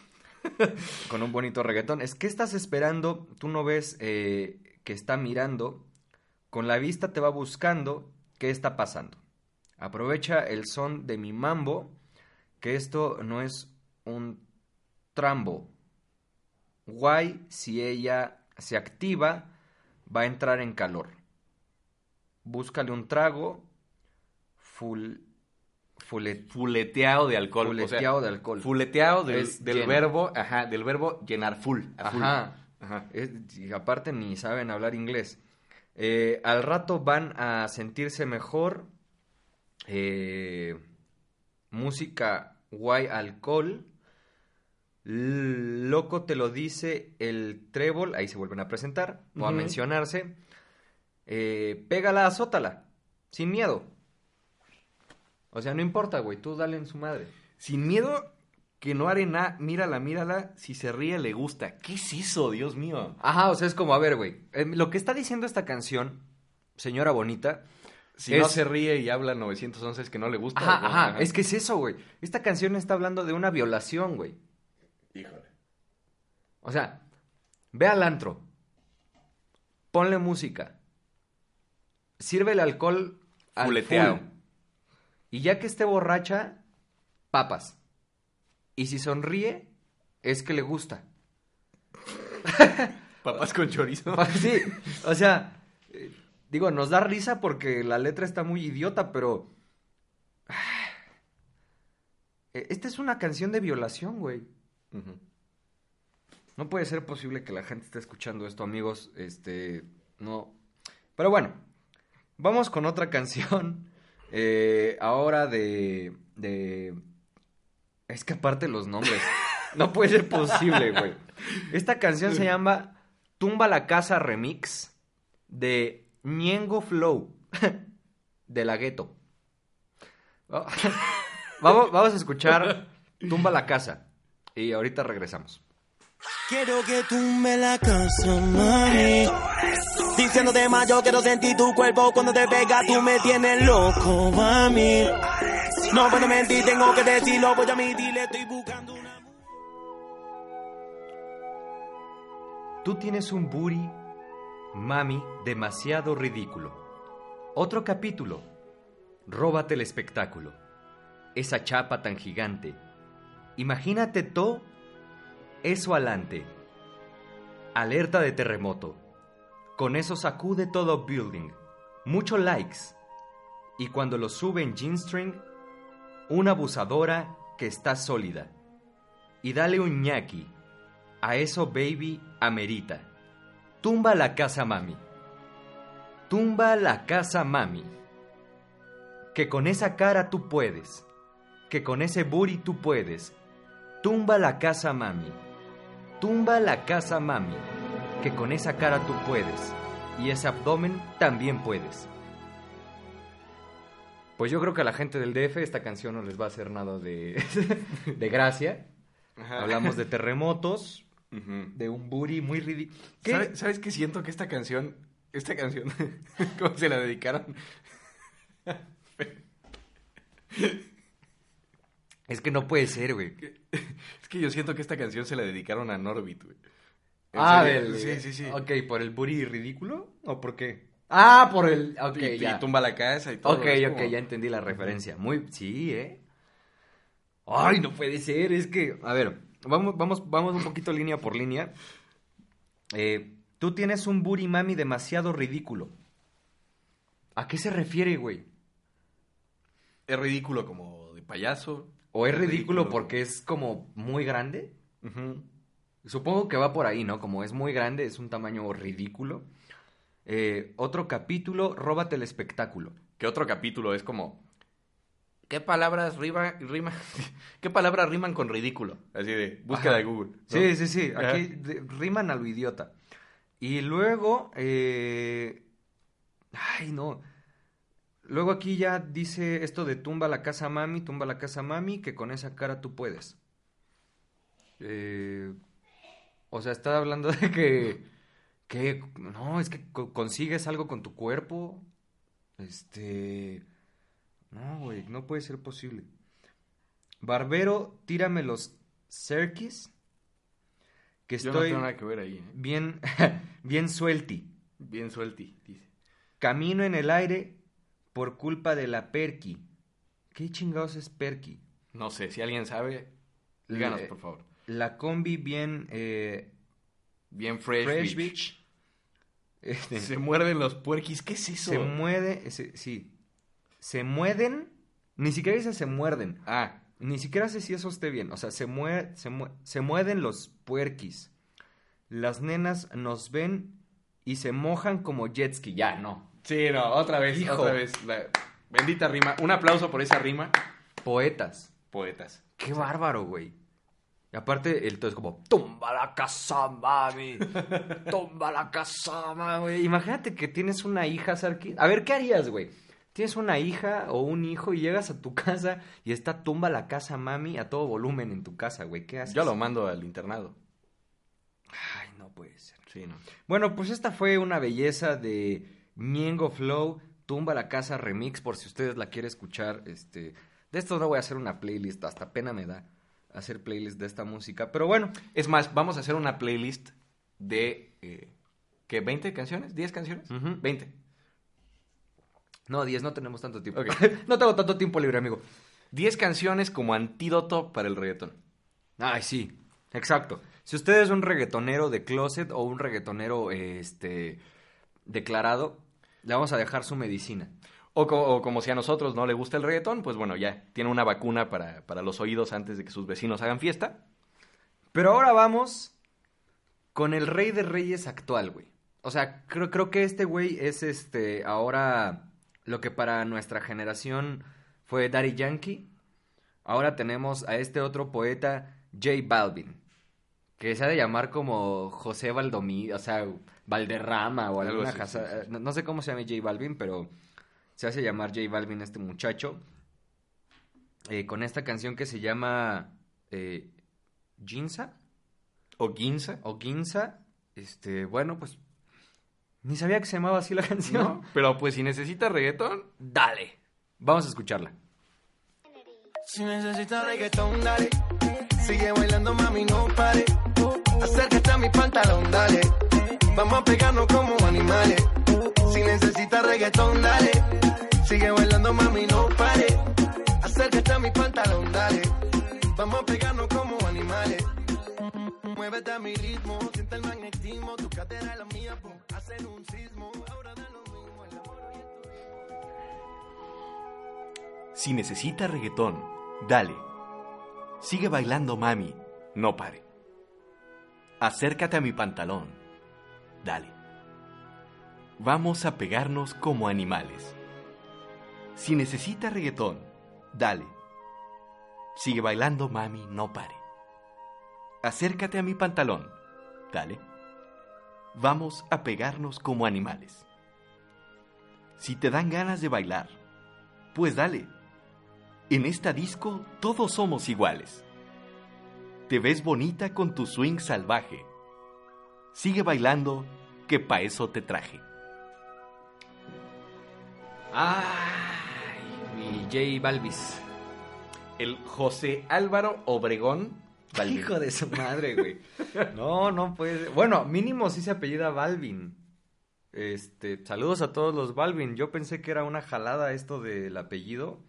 [LAUGHS] con un bonito reggaetón. Es que estás esperando, tú no ves eh, que está mirando, con la vista te va buscando, ¿qué está pasando? Aprovecha el son de mi mambo, que esto no es un trambo. Guay, si ella se activa, va a entrar en calor. Búscale un trago, full, fulet- Fuleteado de alcohol. o sea, fuleteado de alcohol. Fuleteado del, del verbo, ajá, del verbo llenar full. a full. Ajá. Ajá. Es- y aparte ni saben hablar inglés. Eh, al rato van a sentirse mejor. eh, música guay, alcohol. Loco te lo dice el trébol. Ahí se vuelven a presentar o a mencionarse. Eh, pégala, azótala. Sin miedo. O sea, no importa, güey. Tú dale en su madre. Sin miedo que no haré nada, mírala, mírala, si se ríe le gusta. ¿Qué es eso, Dios mío? Ajá, o sea, es como, a ver, güey. eh, lo que está diciendo esta canción, señora bonita. Si Es- no se ríe y habla 911 es que no le gusta. Ajá, ajá, es que es eso, güey. Esta canción está hablando de una violación, güey. Híjole. O sea, ve al antro. Ponle música. Sírvele alcohol al Fuleteado. full. Y ya que esté borracha, papas. Y si sonríe, es que le gusta. [LAUGHS] Papás con chorizo. [LAUGHS] Sí, o sea, digo, nos da risa porque la letra está muy idiota, pero... [SIGHS] Eh, Esta es una canción de violación, güey. No puede ser posible que la gente esté escuchando esto, amigos. Este, no. Pero bueno, vamos con otra canción. [LAUGHS] eh, ahora de, de... Es que aparte los nombres. No puede ser posible, güey. Esta canción se llama Tumba la Casa Remix de Ñengo Flow de la Gueto. Vamos, vamos a escuchar Tumba la Casa y ahorita regresamos. Quiero que tú me la casa, mami. Diciéndote más, yo quiero sentir tu cuerpo cuando te pega, tú me tienes loco, mami. No puedo mentir, tengo que decirlo, voy a admitirle, estoy buscando una. Tú tienes un booty, mami, demasiado ridículo. Otro capítulo. Róbate el espectáculo. Esa chapa tan gigante. Imagínate todo eso alante. Alerta de terremoto. Con eso sacude todo building. Mucho likes. y cuando lo sube en G-string, una abusadora que está sólida. Y dale un ñaki. A eso baby amerita. Tumba la casa mami. Tumba la casa mami. Que con esa cara tú puedes. Que con ese booty tú puedes. Tumba la casa mami. Tumba la casa mami. Que con esa cara tú puedes. Y ese abdomen también puedes. Pues yo creo que a la gente del DF esta canción no les va a hacer nada de, [LAUGHS] de gracia. Hablamos de terremotos, de un booty muy ridículo. ¿Sabe- ¿Sabes qué siento que esta canción, esta canción, [LAUGHS] cómo se la dedicaron? [LAUGHS] Es que no puede ser, güey. Es que yo siento que esta canción se la dedicaron a Norbit, güey. ¿En Ah, del- Sí, sí, sí. Ok, ¿por el booty ridículo? ¿O por qué? Ah, por el... Ok, y, tumba la casa y todo. Ok, ok, como- ya entendí la referencia. Muy... Sí, ¿eh? Ay, no puede ser, es que... A ver, vamos, vamos, vamos un poquito línea por línea. Eh, tú tienes un booty mami demasiado ridículo. ¿A qué se refiere, güey? Es ridículo como de payaso. ¿O es ridículo porque es como muy grande? Supongo que va por ahí, ¿no? Como es muy grande, es un tamaño ridículo. Eh, otro capítulo, róbate el espectáculo. Que otro capítulo es como... ¿Qué palabras rima, rima, [LAUGHS] ¿qué palabras riman con ridículo? Así de búsqueda Ajá. de Google. ¿no? Sí, sí, sí. Aquí de- riman a lo idiota. Y luego, eh, ay, no. Luego aquí ya dice esto de tumba la casa mami, tumba la casa mami, que con esa cara tú puedes. Eh, o sea, está hablando [LAUGHS] de que, que, no, es que co- consigues algo con tu cuerpo. Este, no, güey, no puede ser posible. Barbero, tírame los cerquis. Que Yo no estoy tengo nada que ver ahí. ¿eh? bien, [LAUGHS] bien suelti. Bien suelti, dice. Camino en el aire por culpa de la perky. ¿Qué chingados es perky? No sé, si alguien sabe, díganos, por favor. La combi bien eh, Bien fresh, fresh bitch. bitch. Este, Se muerden los puerquis. ¿Qué es eso? se mueve, se- sí. Se mueden, ni siquiera dice se muerden. Ah, Ni siquiera sé si eso esté bien. O sea, se, mue se, se mueven los puerquis. Las nenas nos ven y se mojan como jet ski. Ya, no. sí, no, otra vez, Hijo. otra vez. La bendita rima. Un aplauso por esa rima. Poetas. Poetas. Qué bárbaro, güey. Y aparte, el todo es como, tumba la casa, mami. Tumba la casa, mami. Imagínate que tienes una hija, Sarki. A ver, ¿qué harías, güey? Tienes una hija o un hijo y llegas a tu casa y está tumba la casa, mami, a todo volumen en tu casa, güey. ¿Qué haces? Yo lo mando al internado. Ay, no puede ser. Sí, no. Bueno, pues esta fue una belleza de Ñengo Flow, Tumba la Casa Remix, por si ustedes la quieren escuchar. Este, de esto no voy a hacer una playlist, hasta pena me da hacer playlist de esta música. Pero bueno, Es más, vamos a hacer una playlist de. Eh, ¿Qué? ¿20 canciones? ¿10 canciones? Ujú. 20. no, 10, no tenemos tanto tiempo. [LAUGHS] No tengo tanto tiempo libre, amigo. 10 canciones como antídoto para el reggaetón. Ay, sí, exacto. Si usted es un reggaetonero de closet o un reggaetonero este, declarado, le vamos a dejar su medicina. O, co- o como si a nosotros no le gusta el reggaetón, pues bueno, ya tiene una vacuna para, para los oídos antes de que sus vecinos hagan fiesta. Pero ahora vamos con el rey de reyes actual, güey. O sea, creo, creo que este güey es este ahora lo que para nuestra generación fue Daddy Yankee. Ahora tenemos a este otro poeta, J Balvin, que se ha de llamar como José Valdomí, o sea, Valderrama o Algo alguna así, casa. sí, sí, sí. No, no sé cómo se llama J Balvin, pero se hace llamar J Balvin este muchacho. Eh, con esta canción que se llama eh, Ginza O Ginza. o Ginza. Este, bueno, pues ni sabía que se llamaba así la canción. ¿no? Pero pues si necesita reggaetón, Dale. Vamos a escucharla. Si necesitas reggaetón, dale. Sigue bailando, mami, no pare. Acércate a mi pantalón, dale. Vamos a pegarnos como animales. Si necesitas reggaetón, dale. Sigue bailando, mami, no pare. Acércate a mi pantalón, dale. Vamos a pegarnos como animales. Muévete a mi ritmo, siente el magnetismo. Tu cadera es la mía, pum, hacen un sismo. Ahora da lo mismo el amor. Si necesita reggaetón, dale. Sigue bailando, mami, no pare. Acércate a mi pantalón, dale. Vamos a pegarnos como animales. Si necesita reggaetón, dale. Sigue bailando, mami, no pare. Acércate a mi pantalón, dale. Vamos a pegarnos como animales. Si te dan ganas de bailar, pues dale. En esta disco todos somos iguales. Te ves bonita con tu swing salvaje. Sigue bailando, que pa' eso te traje. Mi J Balvis. El José Álvaro Obregón. Balvin. Hijo de su madre, güey. [LAUGHS] No, no puede ser. Bueno, mínimo sí se apellida Balvin. Este, saludos a todos los Balvin. Yo pensé que era una jalada esto del apellido.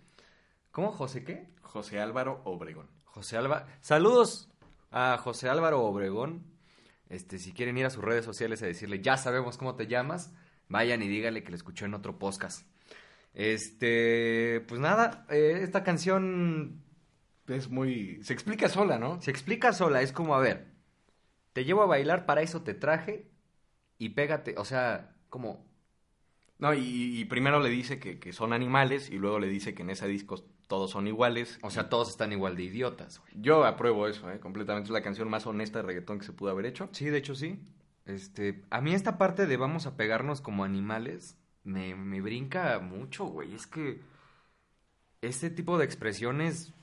¿Cómo, José qué? José Álvaro Obregón. José Álvaro. Saludos a José Álvaro Obregón. Este, si quieren ir a sus redes sociales a decirle, ya sabemos cómo te llamas, vayan y díganle que le escuchó en otro podcast. Este, pues nada, eh, esta canción Es muy... Se explica sola, ¿no? se explica sola, es como, a ver, te llevo a bailar, para eso te traje y pégate, o sea, como, No, y, y primero le dice que, que son animales y luego le dice que en ese disco todos son iguales. o sea, todos están igual de idiotas, güey. Yo apruebo eso, ¿eh? completamente. Es la canción más honesta de reggaetón que se pudo haber hecho. Sí, de hecho sí. Este, a mí esta parte de vamos a pegarnos como animales me, me brinca mucho, güey. Es que este tipo de expresiones,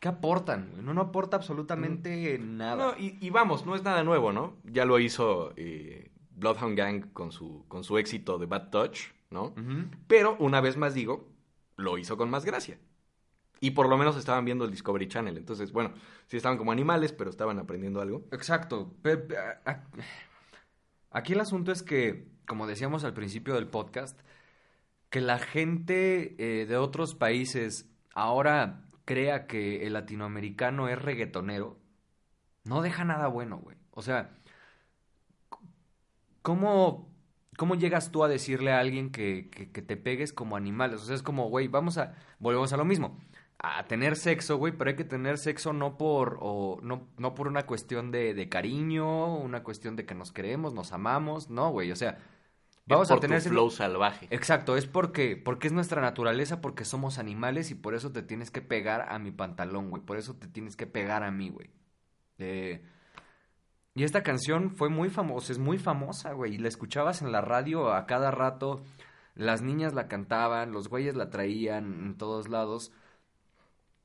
¿qué aportan? güey? No, no aporta absolutamente nada. No, y, y vamos, no es nada nuevo, ¿no? Ya lo hizo eh, Bloodhound Gang con su, con su éxito de Bad Touch, ¿no? Pero, una vez más digo, lo hizo con más gracia. Y por lo menos estaban viendo el Discovery Channel. Entonces, bueno, sí estaban como animales, pero estaban aprendiendo algo. Exacto. Aquí el asunto es que, como decíamos al principio del podcast, que la gente eh, de otros países ahora crea que el latinoamericano es reggaetonero, no deja nada bueno, güey. O sea, ¿cómo, cómo llegas tú a decirle a alguien que, que, te pegues como animales? O sea, es como, güey, vamos a, volvemos a lo mismo. A tener sexo, güey, pero hay que tener sexo no por, o, no, no por una cuestión de, de cariño, una cuestión de que nos queremos, nos amamos, no, güey, o sea, vamos por a tener tu flow salvaje. Exacto, es porque, porque es nuestra naturaleza, porque somos animales y por eso te tienes que pegar a mi pantalón, güey. Por eso te tienes que pegar a mí, güey. Eh, y esta canción fue muy famosa, es muy famosa, güey. Y la escuchabas en la radio a cada rato. Las niñas la cantaban, los güeyes la traían en todos lados.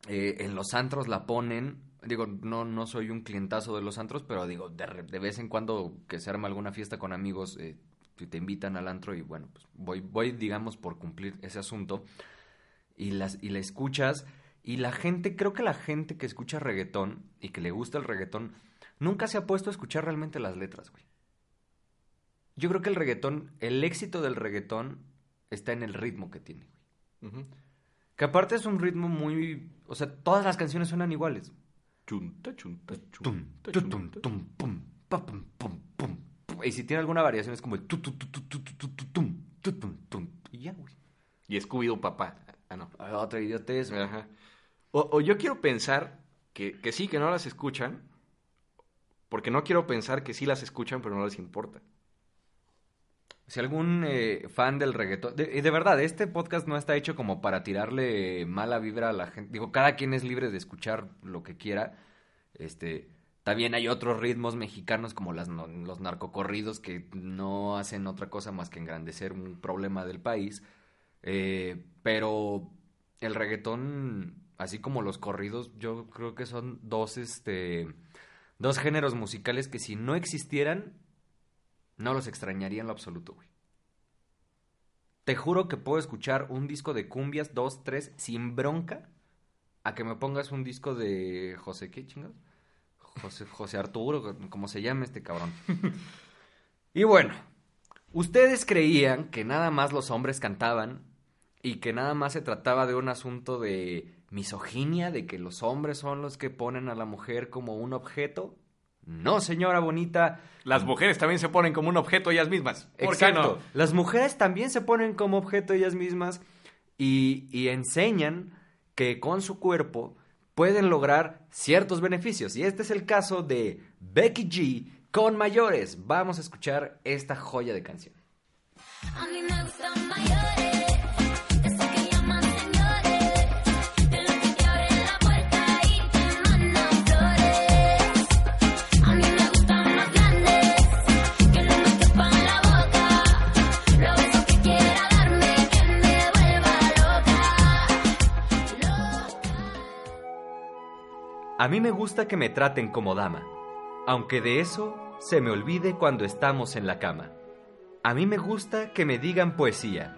Eh, en los antros la ponen. Digo, no, no soy un clientazo de los antros, pero digo, de vez en cuando que se arma alguna fiesta con amigos, eh, si te invitan al antro y bueno, pues voy, voy digamos, por cumplir ese asunto. Y, las, y la escuchas. Y la gente, creo que la gente que escucha reggaetón y que le gusta el reggaetón, nunca se ha puesto a escuchar realmente las letras, güey. Yo creo que el reggaetón, el éxito del reggaetón está en el ritmo que tiene, güey. Que aparte es un ritmo muy... O sea, todas las canciones suenan iguales. Chunta, chunta, chunta, pum, pa, pum, pum, pum, pum y si tiene alguna variación es como el tu, tu, tu, tu, tu, tu, tu, tum, tum, y ya, güey. Y Scooby-Doo papá. Ah, no. Ah, otra idiotez. O, o, yo quiero pensar que, que sí, que no las escuchan, porque no quiero pensar que sí las escuchan, pero no les importa. Si algún eh, fan del reggaetón... De, de, verdad, este podcast no está hecho como para tirarle mala vibra a la gente. Digo, cada quien es libre de escuchar lo que quiera. Este... También hay otros ritmos mexicanos como los narcocorridos que no hacen otra cosa más que engrandecer un problema del país. Eh, pero el reggaetón, así como los corridos, yo creo que son dos, este, dos géneros musicales que si no existieran, no los extrañaría en lo absoluto, güey. Te juro que puedo escuchar un disco de cumbias, dos, tres, sin bronca, a que me pongas un disco de José, ¿qué chingados? José, José Arturo, como se llama este cabrón. [LAUGHS] y bueno, ustedes creían que nada más los hombres cantaban y que nada más se trataba de un asunto de misoginia, de que los hombres son los que ponen a la mujer como un objeto. No, señora bonita, Las mujeres también se ponen como un objeto ellas mismas. ¿Por Exacto. qué no? Las mujeres también se ponen como objeto ellas mismas y, y enseñan que con su cuerpo pueden lograr ciertos beneficios. Y este es el caso de Becky G con mayores. Vamos a escuchar esta joya de canción. A mí me gusta que me traten como dama, aunque de eso se me olvide cuando estamos en la cama. A mí me gusta que me digan poesía,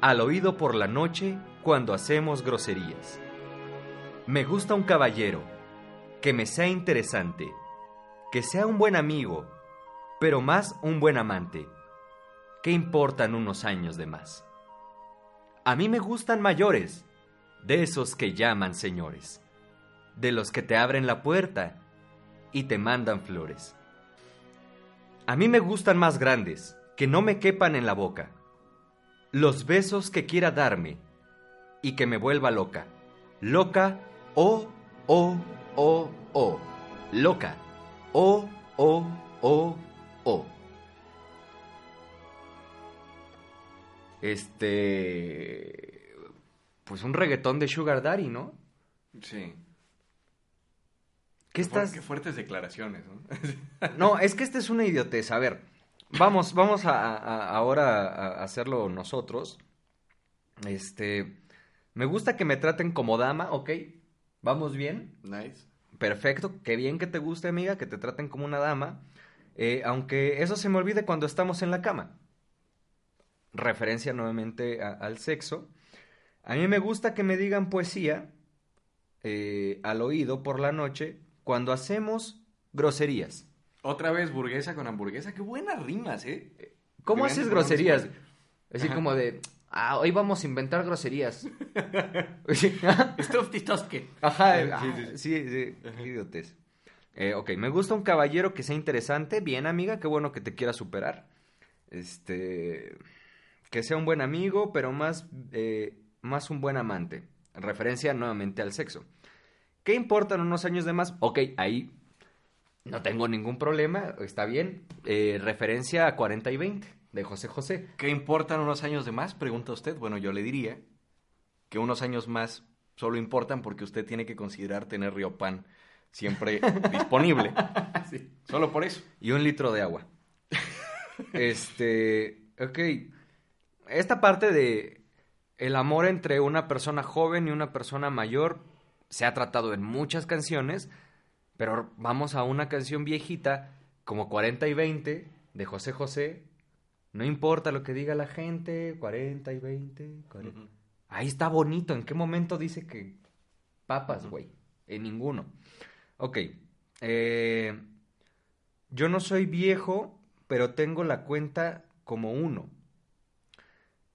al oído por la noche cuando hacemos groserías. Me gusta un caballero, que me sea interesante, que sea un buen amigo, pero más un buen amante. ¿Qué importan unos años de más? A mí me gustan mayores, de esos que llaman señores de los que te abren la puerta y te mandan flores. A mí me gustan más grandes, que no me quepan en la boca. Los besos que quiera darme y que me vuelva loca. Loca, oh, oh, oh, oh. Loca, oh, oh, oh, oh. Este... Pues un reggaetón de Sugar Daddy, ¿no? Sí. ¿Qué estás...? qué fuertes declaraciones, ¿no? [LAUGHS] No, es que esta es una idiotez. A ver, vamos, vamos a, a- ahora a hacerlo nosotros. Este, me gusta que me traten como dama, ¿ok? ¿Vamos bien? nice. Perfecto, qué bien que te guste, amiga, que te traten como una dama. Eh, aunque eso se me olvide cuando estamos en la cama. Referencia nuevamente a- al sexo. A mí me gusta que me digan poesía eh, al oído por la noche cuando hacemos groserías. Otra vez burguesa con hamburguesa. Qué buenas rimas, ¿eh? ¿Cómo haces groserías? ponernos- Así Ajá. como de, ah, hoy vamos a inventar groserías. [LAUGHS] Stoftistoske. Ajá, Sí, ah, sí, sí, sí, qué idiotez. Eh, ok, me gusta un caballero que sea interesante. Bien, amiga, qué bueno que te quiera superar. Este, que sea un buen amigo, pero más, eh, más un buen amante. Referencia nuevamente al sexo. ¿Qué importan unos años de más? Ok, ahí no tengo ningún problema, está bien. Eh, referencia a 40 y 20 de José José. ¿Qué importan unos años de más? Pregunta usted. Bueno, yo le diría que unos años más solo importan porque usted tiene que considerar tener Riopan siempre [LAUGHS] disponible. Solo por eso. y un litro de agua. este, ok. Esta parte de el amor entre una persona joven y una persona mayor se ha tratado en muchas canciones, pero vamos a una canción viejita como 40 y 20 de José José. No importa lo que diga la gente, 40 y 20, 40. Ujú. Ahí está bonito. ¿En qué momento dice que papas, güey? En ninguno. Ok. eh, yo no soy viejo, pero tengo la cuenta como uno.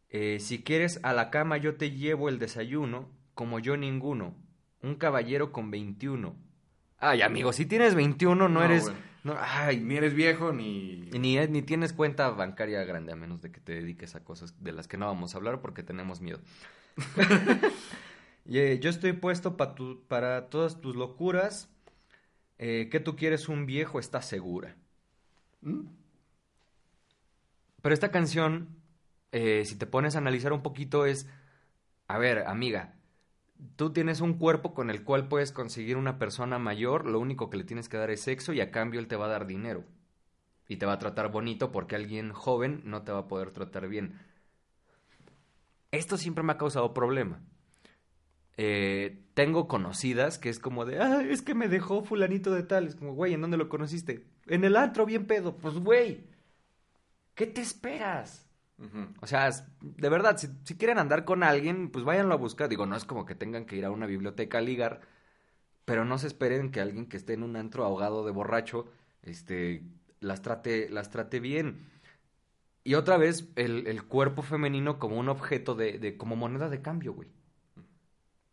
Eh, si quieres a la cama yo te llevo el desayuno, como yo ninguno. Un caballero con 21. Ay, amigo, si tienes 21 no, No, eres... no- ay, Ni eres viejo ni... ni, ni tienes cuenta bancaria grande, a menos de que te dediques a cosas de las que no vamos a hablar porque tenemos miedo. [LAUGHS] Y, eh, yo estoy puesto pa tu- para todas tus locuras. Eh, que tú quieres un viejo, estás segura. ¿Mm? Pero esta canción, eh, si te pones a analizar un poquito, es, a ver, amiga, tú tienes un cuerpo con el cual puedes conseguir una persona mayor, lo único que le tienes que dar es sexo y a cambio él te va a dar dinero. Y te va a tratar bonito porque alguien joven no te va a poder tratar bien. Esto siempre me ha causado problema. Eh, tengo conocidas que es como de, ah, es que me dejó fulanito de tal. Es como, güey, ¿en dónde lo conociste? En el antro, bien pedo. Pues, güey, ¿qué te esperas? O sea, de verdad, si, quieren andar con alguien, pues váyanlo a buscar. Digo, no es como que tengan que ir a una biblioteca a ligar, pero no se esperen que alguien que esté en un antro ahogado de borracho, este, las trate, las trate bien. Y otra vez, el, cuerpo femenino como un objeto de, de- como moneda de cambio, güey.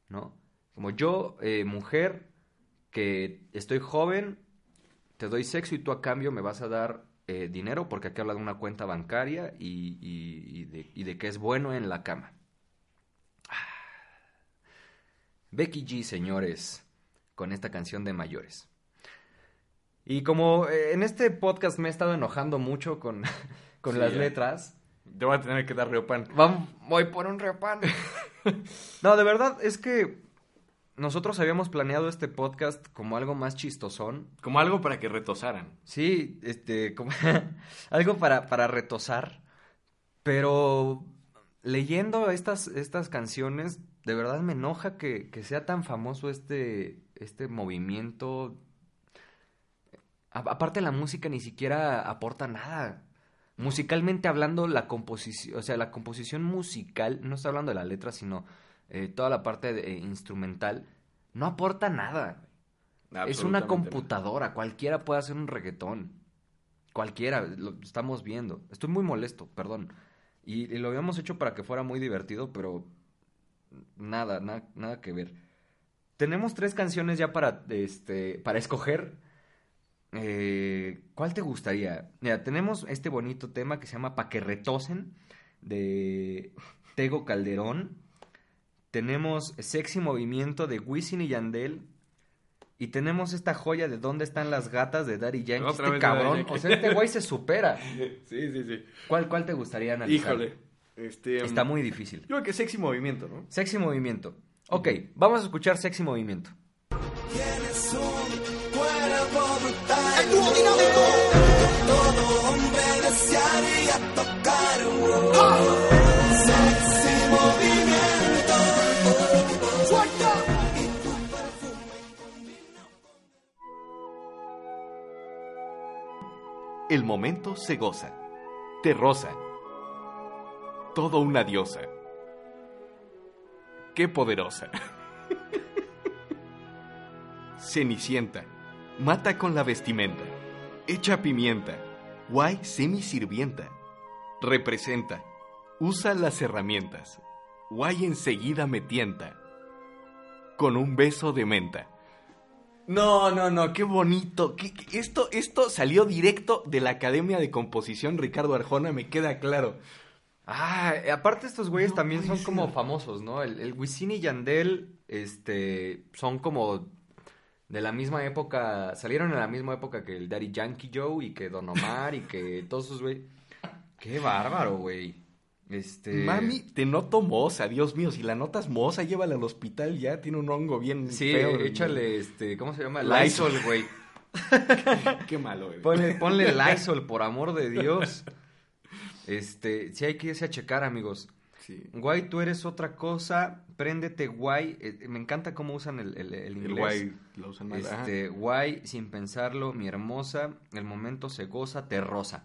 ¿No? Como yo, eh, mujer, que estoy joven, te doy sexo y tú a cambio me vas a dar eh, dinero, porque aquí habla de una cuenta bancaria y, y- y de, y de que es bueno en la cama. Ah. Becky G, señores, con esta canción de mayores. Y como eh, en este podcast me he estado enojando mucho con, [LAUGHS] con Sí, las ya. letras, Te voy a tener que dar reopan. Vamos, voy por un repan. [LAUGHS] no, de verdad, es que nosotros habíamos planeado este podcast como algo más chistosón. Como algo para que retosaran. Sí, este, como [LAUGHS] algo para, para retosar. Pero leyendo estas, estas canciones, de verdad me enoja que, que sea tan famoso este, este movimiento. A- aparte la música ni siquiera aporta nada. Musicalmente hablando, la composición, o sea, la composición musical, no estoy hablando de la letra, sino eh, toda la parte de- eh, instrumental, no aporta nada. Es una computadora, cualquiera puede hacer un reggaetón. Cualquiera, lo estamos viendo. Estoy muy molesto, perdón. Y, y lo habíamos hecho para que fuera muy divertido, pero nada, na- nada que ver. Tenemos tres canciones ya para, este, para escoger. Eh, ¿Cuál te gustaría? Mira, tenemos este bonito tema que se llama Pa' que retosen, de Tego Calderón. Tenemos Sexy Movimiento de Wisin y Yandel. Y tenemos esta joya de ¿Dónde están las gatas? de Daddy Yankee. Otra este cabrón. Yankee. O sea, este güey se supera. [LAUGHS] Sí, sí, sí. ¿Cuál, ¿Cuál te gustaría analizar? Híjole. Este, Está muy difícil. Yo creo que sexy movimiento, ¿no? Sexy Movimiento. Ok, vamos a escuchar Sexy Movimiento. El momento se goza. Te roza. Todo una diosa. Qué poderosa. [LAUGHS] Cenicienta. Mata con la vestimenta. Echa pimienta. Guay semisirvienta. Representa. Usa las herramientas. Guay enseguida me tienta. Con un beso de menta. No, no, no, qué bonito. Qué- qué- esto, esto salió directo de la Academia de Composición Ricardo Arjona, me queda claro. Ah, aparte estos güeyes No también son como famosos, ¿no? El, el Wisin y Yandel, este, son como de la misma época, salieron en la misma época que el Daddy Yankee Joe y que Don Omar y que todos esos güey. Qué bárbaro, güey. Este. Mami, te noto moza, Dios mío, si la notas moza, llévala al hospital ya, tiene un hongo bien Sí, feo. échale, este, ¿cómo se llama? Lysol. Lysol, güey. [LAUGHS] Qué malo, güey. Ponle, ponle [LAUGHS] Lysol, por amor de Dios. Este, sí hay que irse a checar, amigos. Sí. Guay, tú eres otra cosa. Préndete, guay. Eh, me encanta cómo usan el, el, el inglés. El guay lo usan mal. ajá. Este, guay, sin pensarlo, mi hermosa. El momento se goza, te rosa.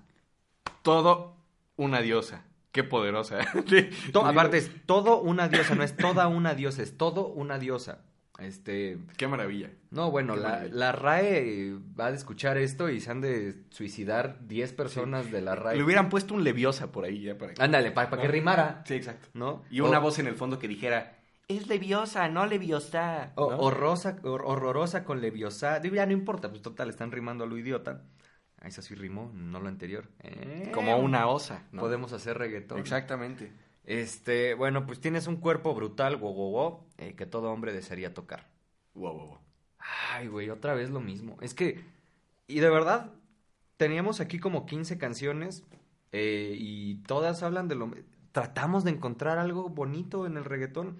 Todo una diosa. Qué poderosa. [LAUGHS] To- aparte, es todo una diosa, no es toda una diosa, es todo una diosa. Este. Qué maravilla. No, bueno, la, maravilla. la RAE va a escuchar esto y se han de suicidar 10 personas de la RAE. Le hubieran puesto un leviosa por ahí ya para que... Ándale, para que ¿No? rimara, Sí, exacto. ¿no? Y una O- voz en el fondo que dijera, es leviosa, no leviosa. O, ¿no? horrosa- hor- horrorosa con leviosa. Digo, ya no importa, pues total, están rimando a lo idiota. Eso sí rimó, no lo anterior. Eh, Como una osa. ¿no? Podemos hacer reggaetón. Exactamente. Este, bueno, pues tienes un cuerpo brutal, go, go, eh, que todo hombre desearía tocar. Wow, wow, wow. Ay, güey, otra vez lo mismo. Es que, y de verdad, teníamos aquí como 15 canciones eh, y todas hablan de lo... Tratamos de encontrar algo bonito en el reggaetón,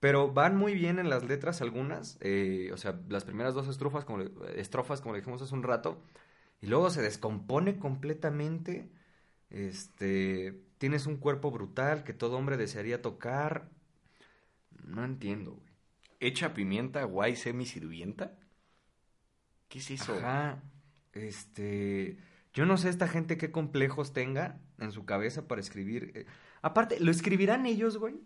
pero van muy bien en las letras algunas. eh, o sea, las primeras dos estrofas, como le, estrofas, como le dijimos hace un rato, y luego se descompone completamente. Este, tienes un cuerpo brutal que todo hombre desearía tocar. No entiendo, güey. ¿Echa pimienta, guay, semisirvienta? ¿Qué es eso? Ajá. Este. Yo no sé esta gente qué complejos tenga en su cabeza para escribir. eh, Aparte, ¿lo escribirán ellos, güey?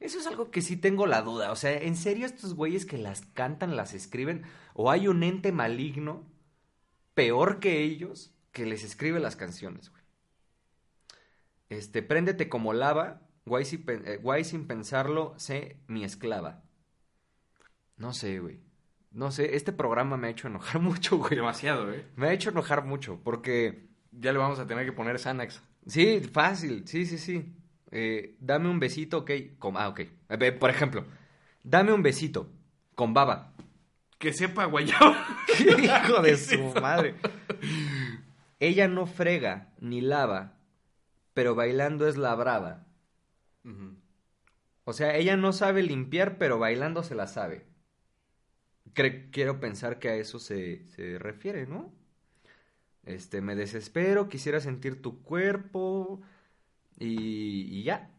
Eso es algo que sí tengo la duda. O sea, ¿en serio estos güeyes que las cantan, las escriben? ¿O hay un ente maligno peor que ellos que les escribe las canciones, güey? Este, préndete como lava, guay sin, pen- eh, guay sin pensarlo, sé mi esclava. No sé, güey. No sé, este programa me ha hecho enojar [LAUGHS] mucho, güey. Demasiado, ¿eh? Me ha hecho enojar mucho porque... Ya le vamos a tener que poner Xanax. Sí, fácil, sí, sí, sí. Eh, dame un besito, ok. Com- ah, ok. Por ejemplo, Dame un besito, con baba. Que sepa guayaba. [LAUGHS] Hijo de [LAUGHS] su madre. Ella no frega ni lava, pero bailando es la brava. O sea, ella no sabe limpiar, pero bailando se la sabe. Cre- quiero pensar que a eso se, se refiere, ¿no? Este, me desespero, quisiera sentir tu cuerpo y, y ya.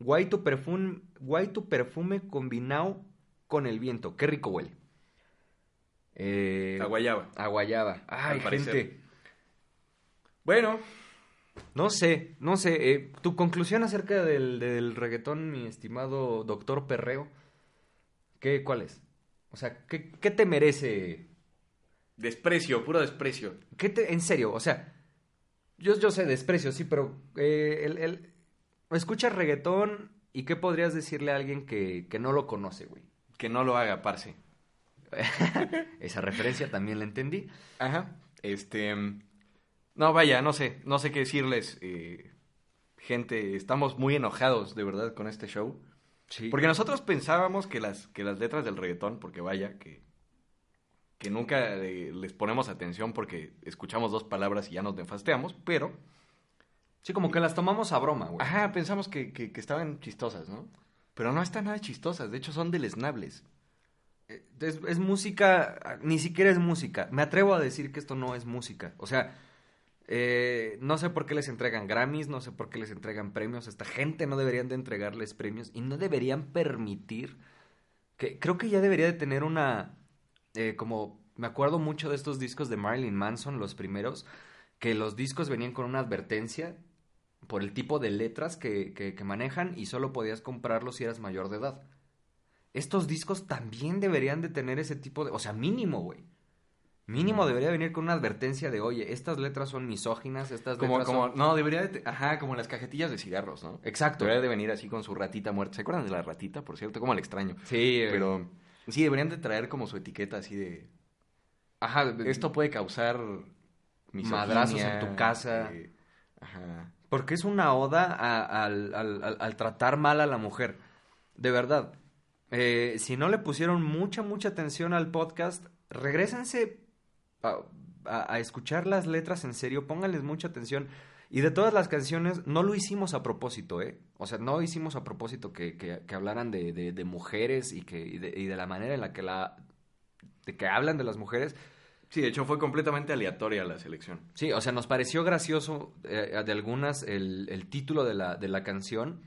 Guay tu perfume, guay tu perfume combinado con el viento. Qué rico huele. Eh, A guayaba. a guayaba. Ay, parecer. gente. Bueno, No sé, no sé. eh, tu conclusión acerca del, del reggaetón, mi estimado doctor Perreo, ¿qué, ¿cuál es? O sea, ¿qué, qué te merece? desprecio, puro desprecio. ¿Qué te, en serio, o sea, yo, yo sé desprecio, sí, pero eh, el, el- escuchas reggaetón y ¿qué podrías decirle a alguien que, que no lo conoce, güey? Que no lo haga, parce. [LAUGHS] Esa referencia también la entendí. Ajá. Este. No, vaya, no sé. No sé qué decirles. eh, gente, estamos muy enojados, de verdad, con este show. Sí. Porque nosotros pensábamos que las, que las letras del reggaetón, porque vaya, que, que nunca eh, les ponemos atención porque escuchamos dos palabras y ya nos nefasteamos, pero, Sí, como que las tomamos a broma, güey. ajá, pensamos que, que- que estaban chistosas, ¿no? Pero no están nada chistosas, de hecho son deleznables. Eh, Es, es música, ni siquiera es música. Me atrevo a decir que esto no es música. O sea, eh, no sé por qué les entregan Grammys, no sé por qué les entregan premios. Esta gente no deberían de entregarles premios y no deberían permitir que creo que ya debería de tener una eh, como me acuerdo mucho de estos discos de Marilyn Manson, los primeros, que los discos venían con una advertencia por el tipo de letras que, que- que manejan y solo podías comprarlos si eras mayor de edad. Estos discos también deberían de tener ese tipo de... O sea, mínimo, güey. Mínimo debería venir con una advertencia de, oye, estas letras son misóginas, estas Como, letras como, son... no, debería de, ajá, como las cajetillas de cigarros, ¿no? Exacto. Debería de venir así con su ratita muerta. ¿Se acuerdan de la ratita, por cierto? Como la extraño. Sí, eh, Pero sí, deberían de traer como su etiqueta así de... Ajá, de- Esto puede causar... misoginia, Madrazos en tu casa. eh, ajá. Porque es una oda al, al- al- tratar mal a la mujer. De verdad. Eh, si no le pusieron mucha, mucha atención al podcast, regrésense a, escuchar las letras en serio, pónganles mucha atención. Y de todas las canciones, no lo hicimos a propósito, ¿eh? O sea, no hicimos a propósito que, que- hablaran de, de- mujeres y, que, y de, la manera en la que la... que hablan de las mujeres. Sí, de hecho fue completamente aleatoria la selección. Sí, o sea, nos pareció gracioso eh, de algunas el, el título de la, de la canción,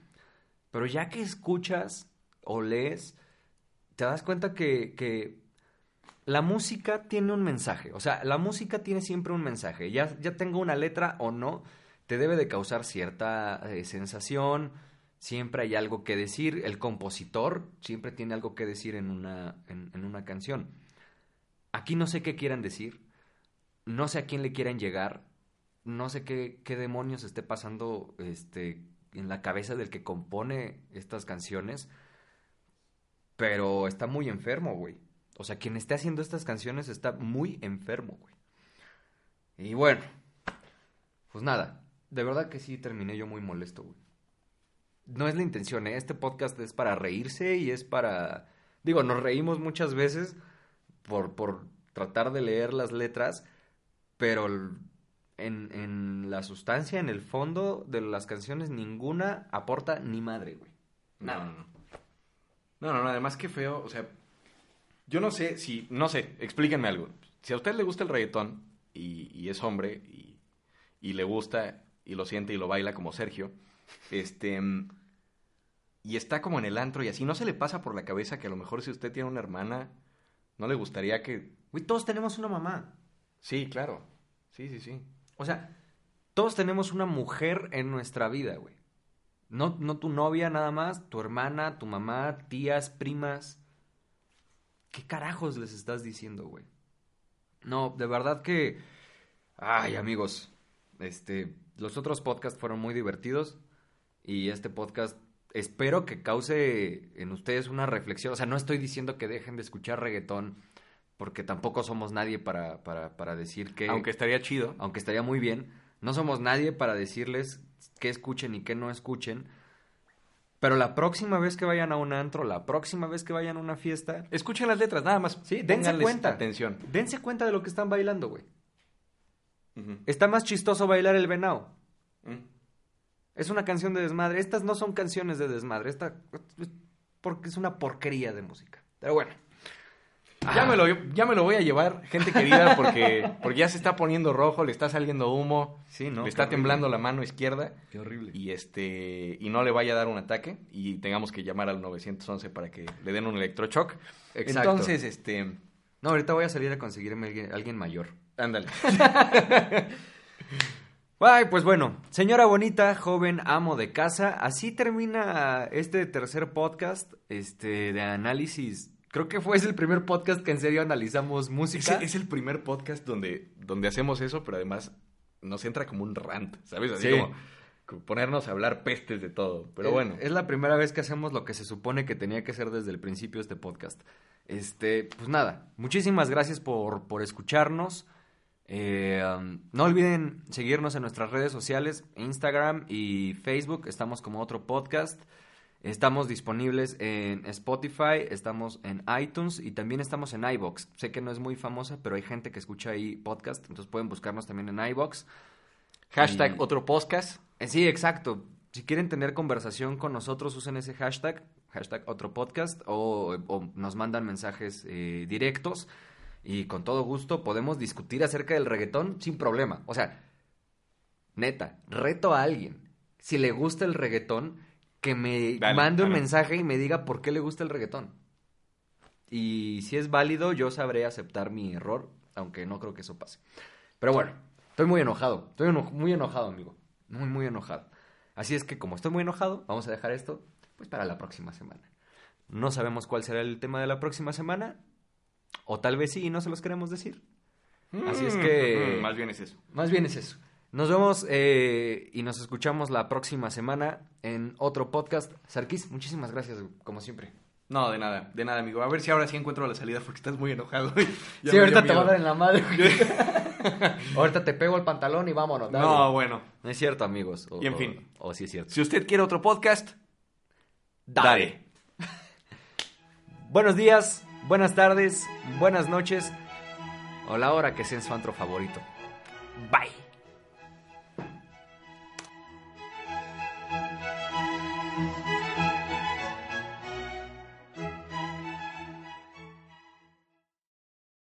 pero ya que escuchas o lees, te das cuenta que, que la música tiene un mensaje. O sea, la música tiene siempre un mensaje. Ya, ya tengo una letra o no, te debe de causar cierta eh, sensación. Siempre hay algo que decir. El compositor siempre tiene algo que decir en una, en una canción. Aquí no sé qué quieran decir. No sé a quién le quieran llegar. No sé qué, qué demonios esté pasando este, en la cabeza del que compone estas canciones. Pero está muy enfermo, güey. O sea, quien esté haciendo estas canciones está muy enfermo, güey. Y bueno, pues nada. De verdad que sí terminé yo muy molesto, güey. No es la intención, ¿eh? Este podcast es para reírse y es para... Digo, nos reímos muchas veces por, por tratar de leer las letras, pero en, en la sustancia, en el fondo de las canciones, ninguna aporta ni madre, güey. No, no, no. No, no, no, además qué feo, o sea, yo no sé si, no sé, explíquenme algo. Si a usted le gusta el reggaetón y, y es hombre y, y le gusta y lo siente y lo baila como Sergio, este, y está como en el antro y así, ¿no se le pasa por la cabeza que a lo mejor si usted tiene una hermana, no le gustaría que... Güey, todos tenemos una mamá. Sí, claro, sí, sí, sí. O sea, todos tenemos una mujer en nuestra vida, güey. No, no tu novia nada más, tu hermana, tu mamá, tías, primas. ¿Qué carajos les estás diciendo, güey? No, de verdad que... Ay, amigos, este, los otros podcasts fueron muy divertidos y este podcast espero que cause en ustedes una reflexión. O sea, no estoy diciendo que dejen de escuchar reggaetón porque tampoco somos nadie para, para, para decir que... Aunque estaría chido. aunque estaría muy bien. No somos nadie para decirles qué escuchen y qué no escuchen. Pero la próxima vez que vayan a un antro, la próxima vez que vayan a una fiesta, Escuchen las letras, nada más. sí, dense cuenta. Atención. Dense cuenta de lo que están bailando, güey. Está más chistoso bailar el venado. Mm. Es una canción de desmadre. Estas no son canciones de desmadre. Esta es porque es una porquería de música. Pero bueno. Ya, me lo, ya me lo voy a llevar, gente querida, porque, porque ya se está poniendo rojo, le está saliendo humo, Sí, ¿no? le está horrible. temblando la mano izquierda Qué horrible. y este y no le vaya a dar un ataque y tengamos que llamar al 911 para que le den un electroshock. Exacto. Entonces, este, No, ahorita voy a salir a conseguirme alguien, alguien mayor. ándale. [LAUGHS] Ay, pues bueno, señora bonita, joven, amo de casa, así termina este tercer podcast este, de análisis. Creo que fue el primer podcast que en serio analizamos música. es el primer podcast donde, donde hacemos eso, pero además nos entra como un rant, ¿sabes? Así Sí. como, ponernos a hablar pestes de todo. Pero bueno, Es la primera vez que hacemos lo que se supone que tenía que ser desde el principio este podcast. Este, pues nada, muchísimas gracias por, por escucharnos. Eh, um, no olviden seguirnos en nuestras redes sociales, Instagram y Facebook. Estamos como otro podcast. Estamos disponibles en Spotify, estamos en iTunes y también estamos en iBox. Sé que no es muy famosa, pero hay gente que escucha ahí podcast, entonces pueden buscarnos también en iBox. hashtag y- otro podcast. Eh, Sí, exacto. Si quieren tener conversación con nosotros, usen ese hashtag, hashtag otro podcast, o, o nos mandan mensajes eh, directos y con todo gusto podemos discutir acerca del reggaetón sin problema. O sea, neta, reto a alguien. Si le gusta el reggaetón, que me Dale, mande un dale. mensaje y me diga por qué le gusta el reggaetón. Y si es válido, yo sabré aceptar mi error, aunque no creo que eso pase. Pero bueno, estoy muy enojado. Estoy eno- muy enojado, amigo. Muy, muy enojado. Así es que como estoy muy enojado, vamos a dejar esto pues para la próxima semana. No sabemos cuál será el tema de la próxima semana. O tal vez sí y no se los queremos decir. Así es que... Mm, Más bien es eso. Más bien es eso. Nos vemos eh, y nos escuchamos la próxima semana en otro podcast. Sarkis, muchísimas gracias, como siempre. No, de nada, de nada, amigo. A ver si ahora sí encuentro la salida porque estás muy enojado. [LAUGHS] Sí, ahorita te va a miedo. dar en la madre. [LAUGHS] [LAUGHS] ahorita te pego el pantalón y vámonos. dale. No, bueno. No es cierto, amigos. O, Y en o- fin. O, sí es cierto. Si usted quiere otro podcast, dale. Buenos días, buenas tardes, buenas noches o la hora que sea en su antro favorito. Bye.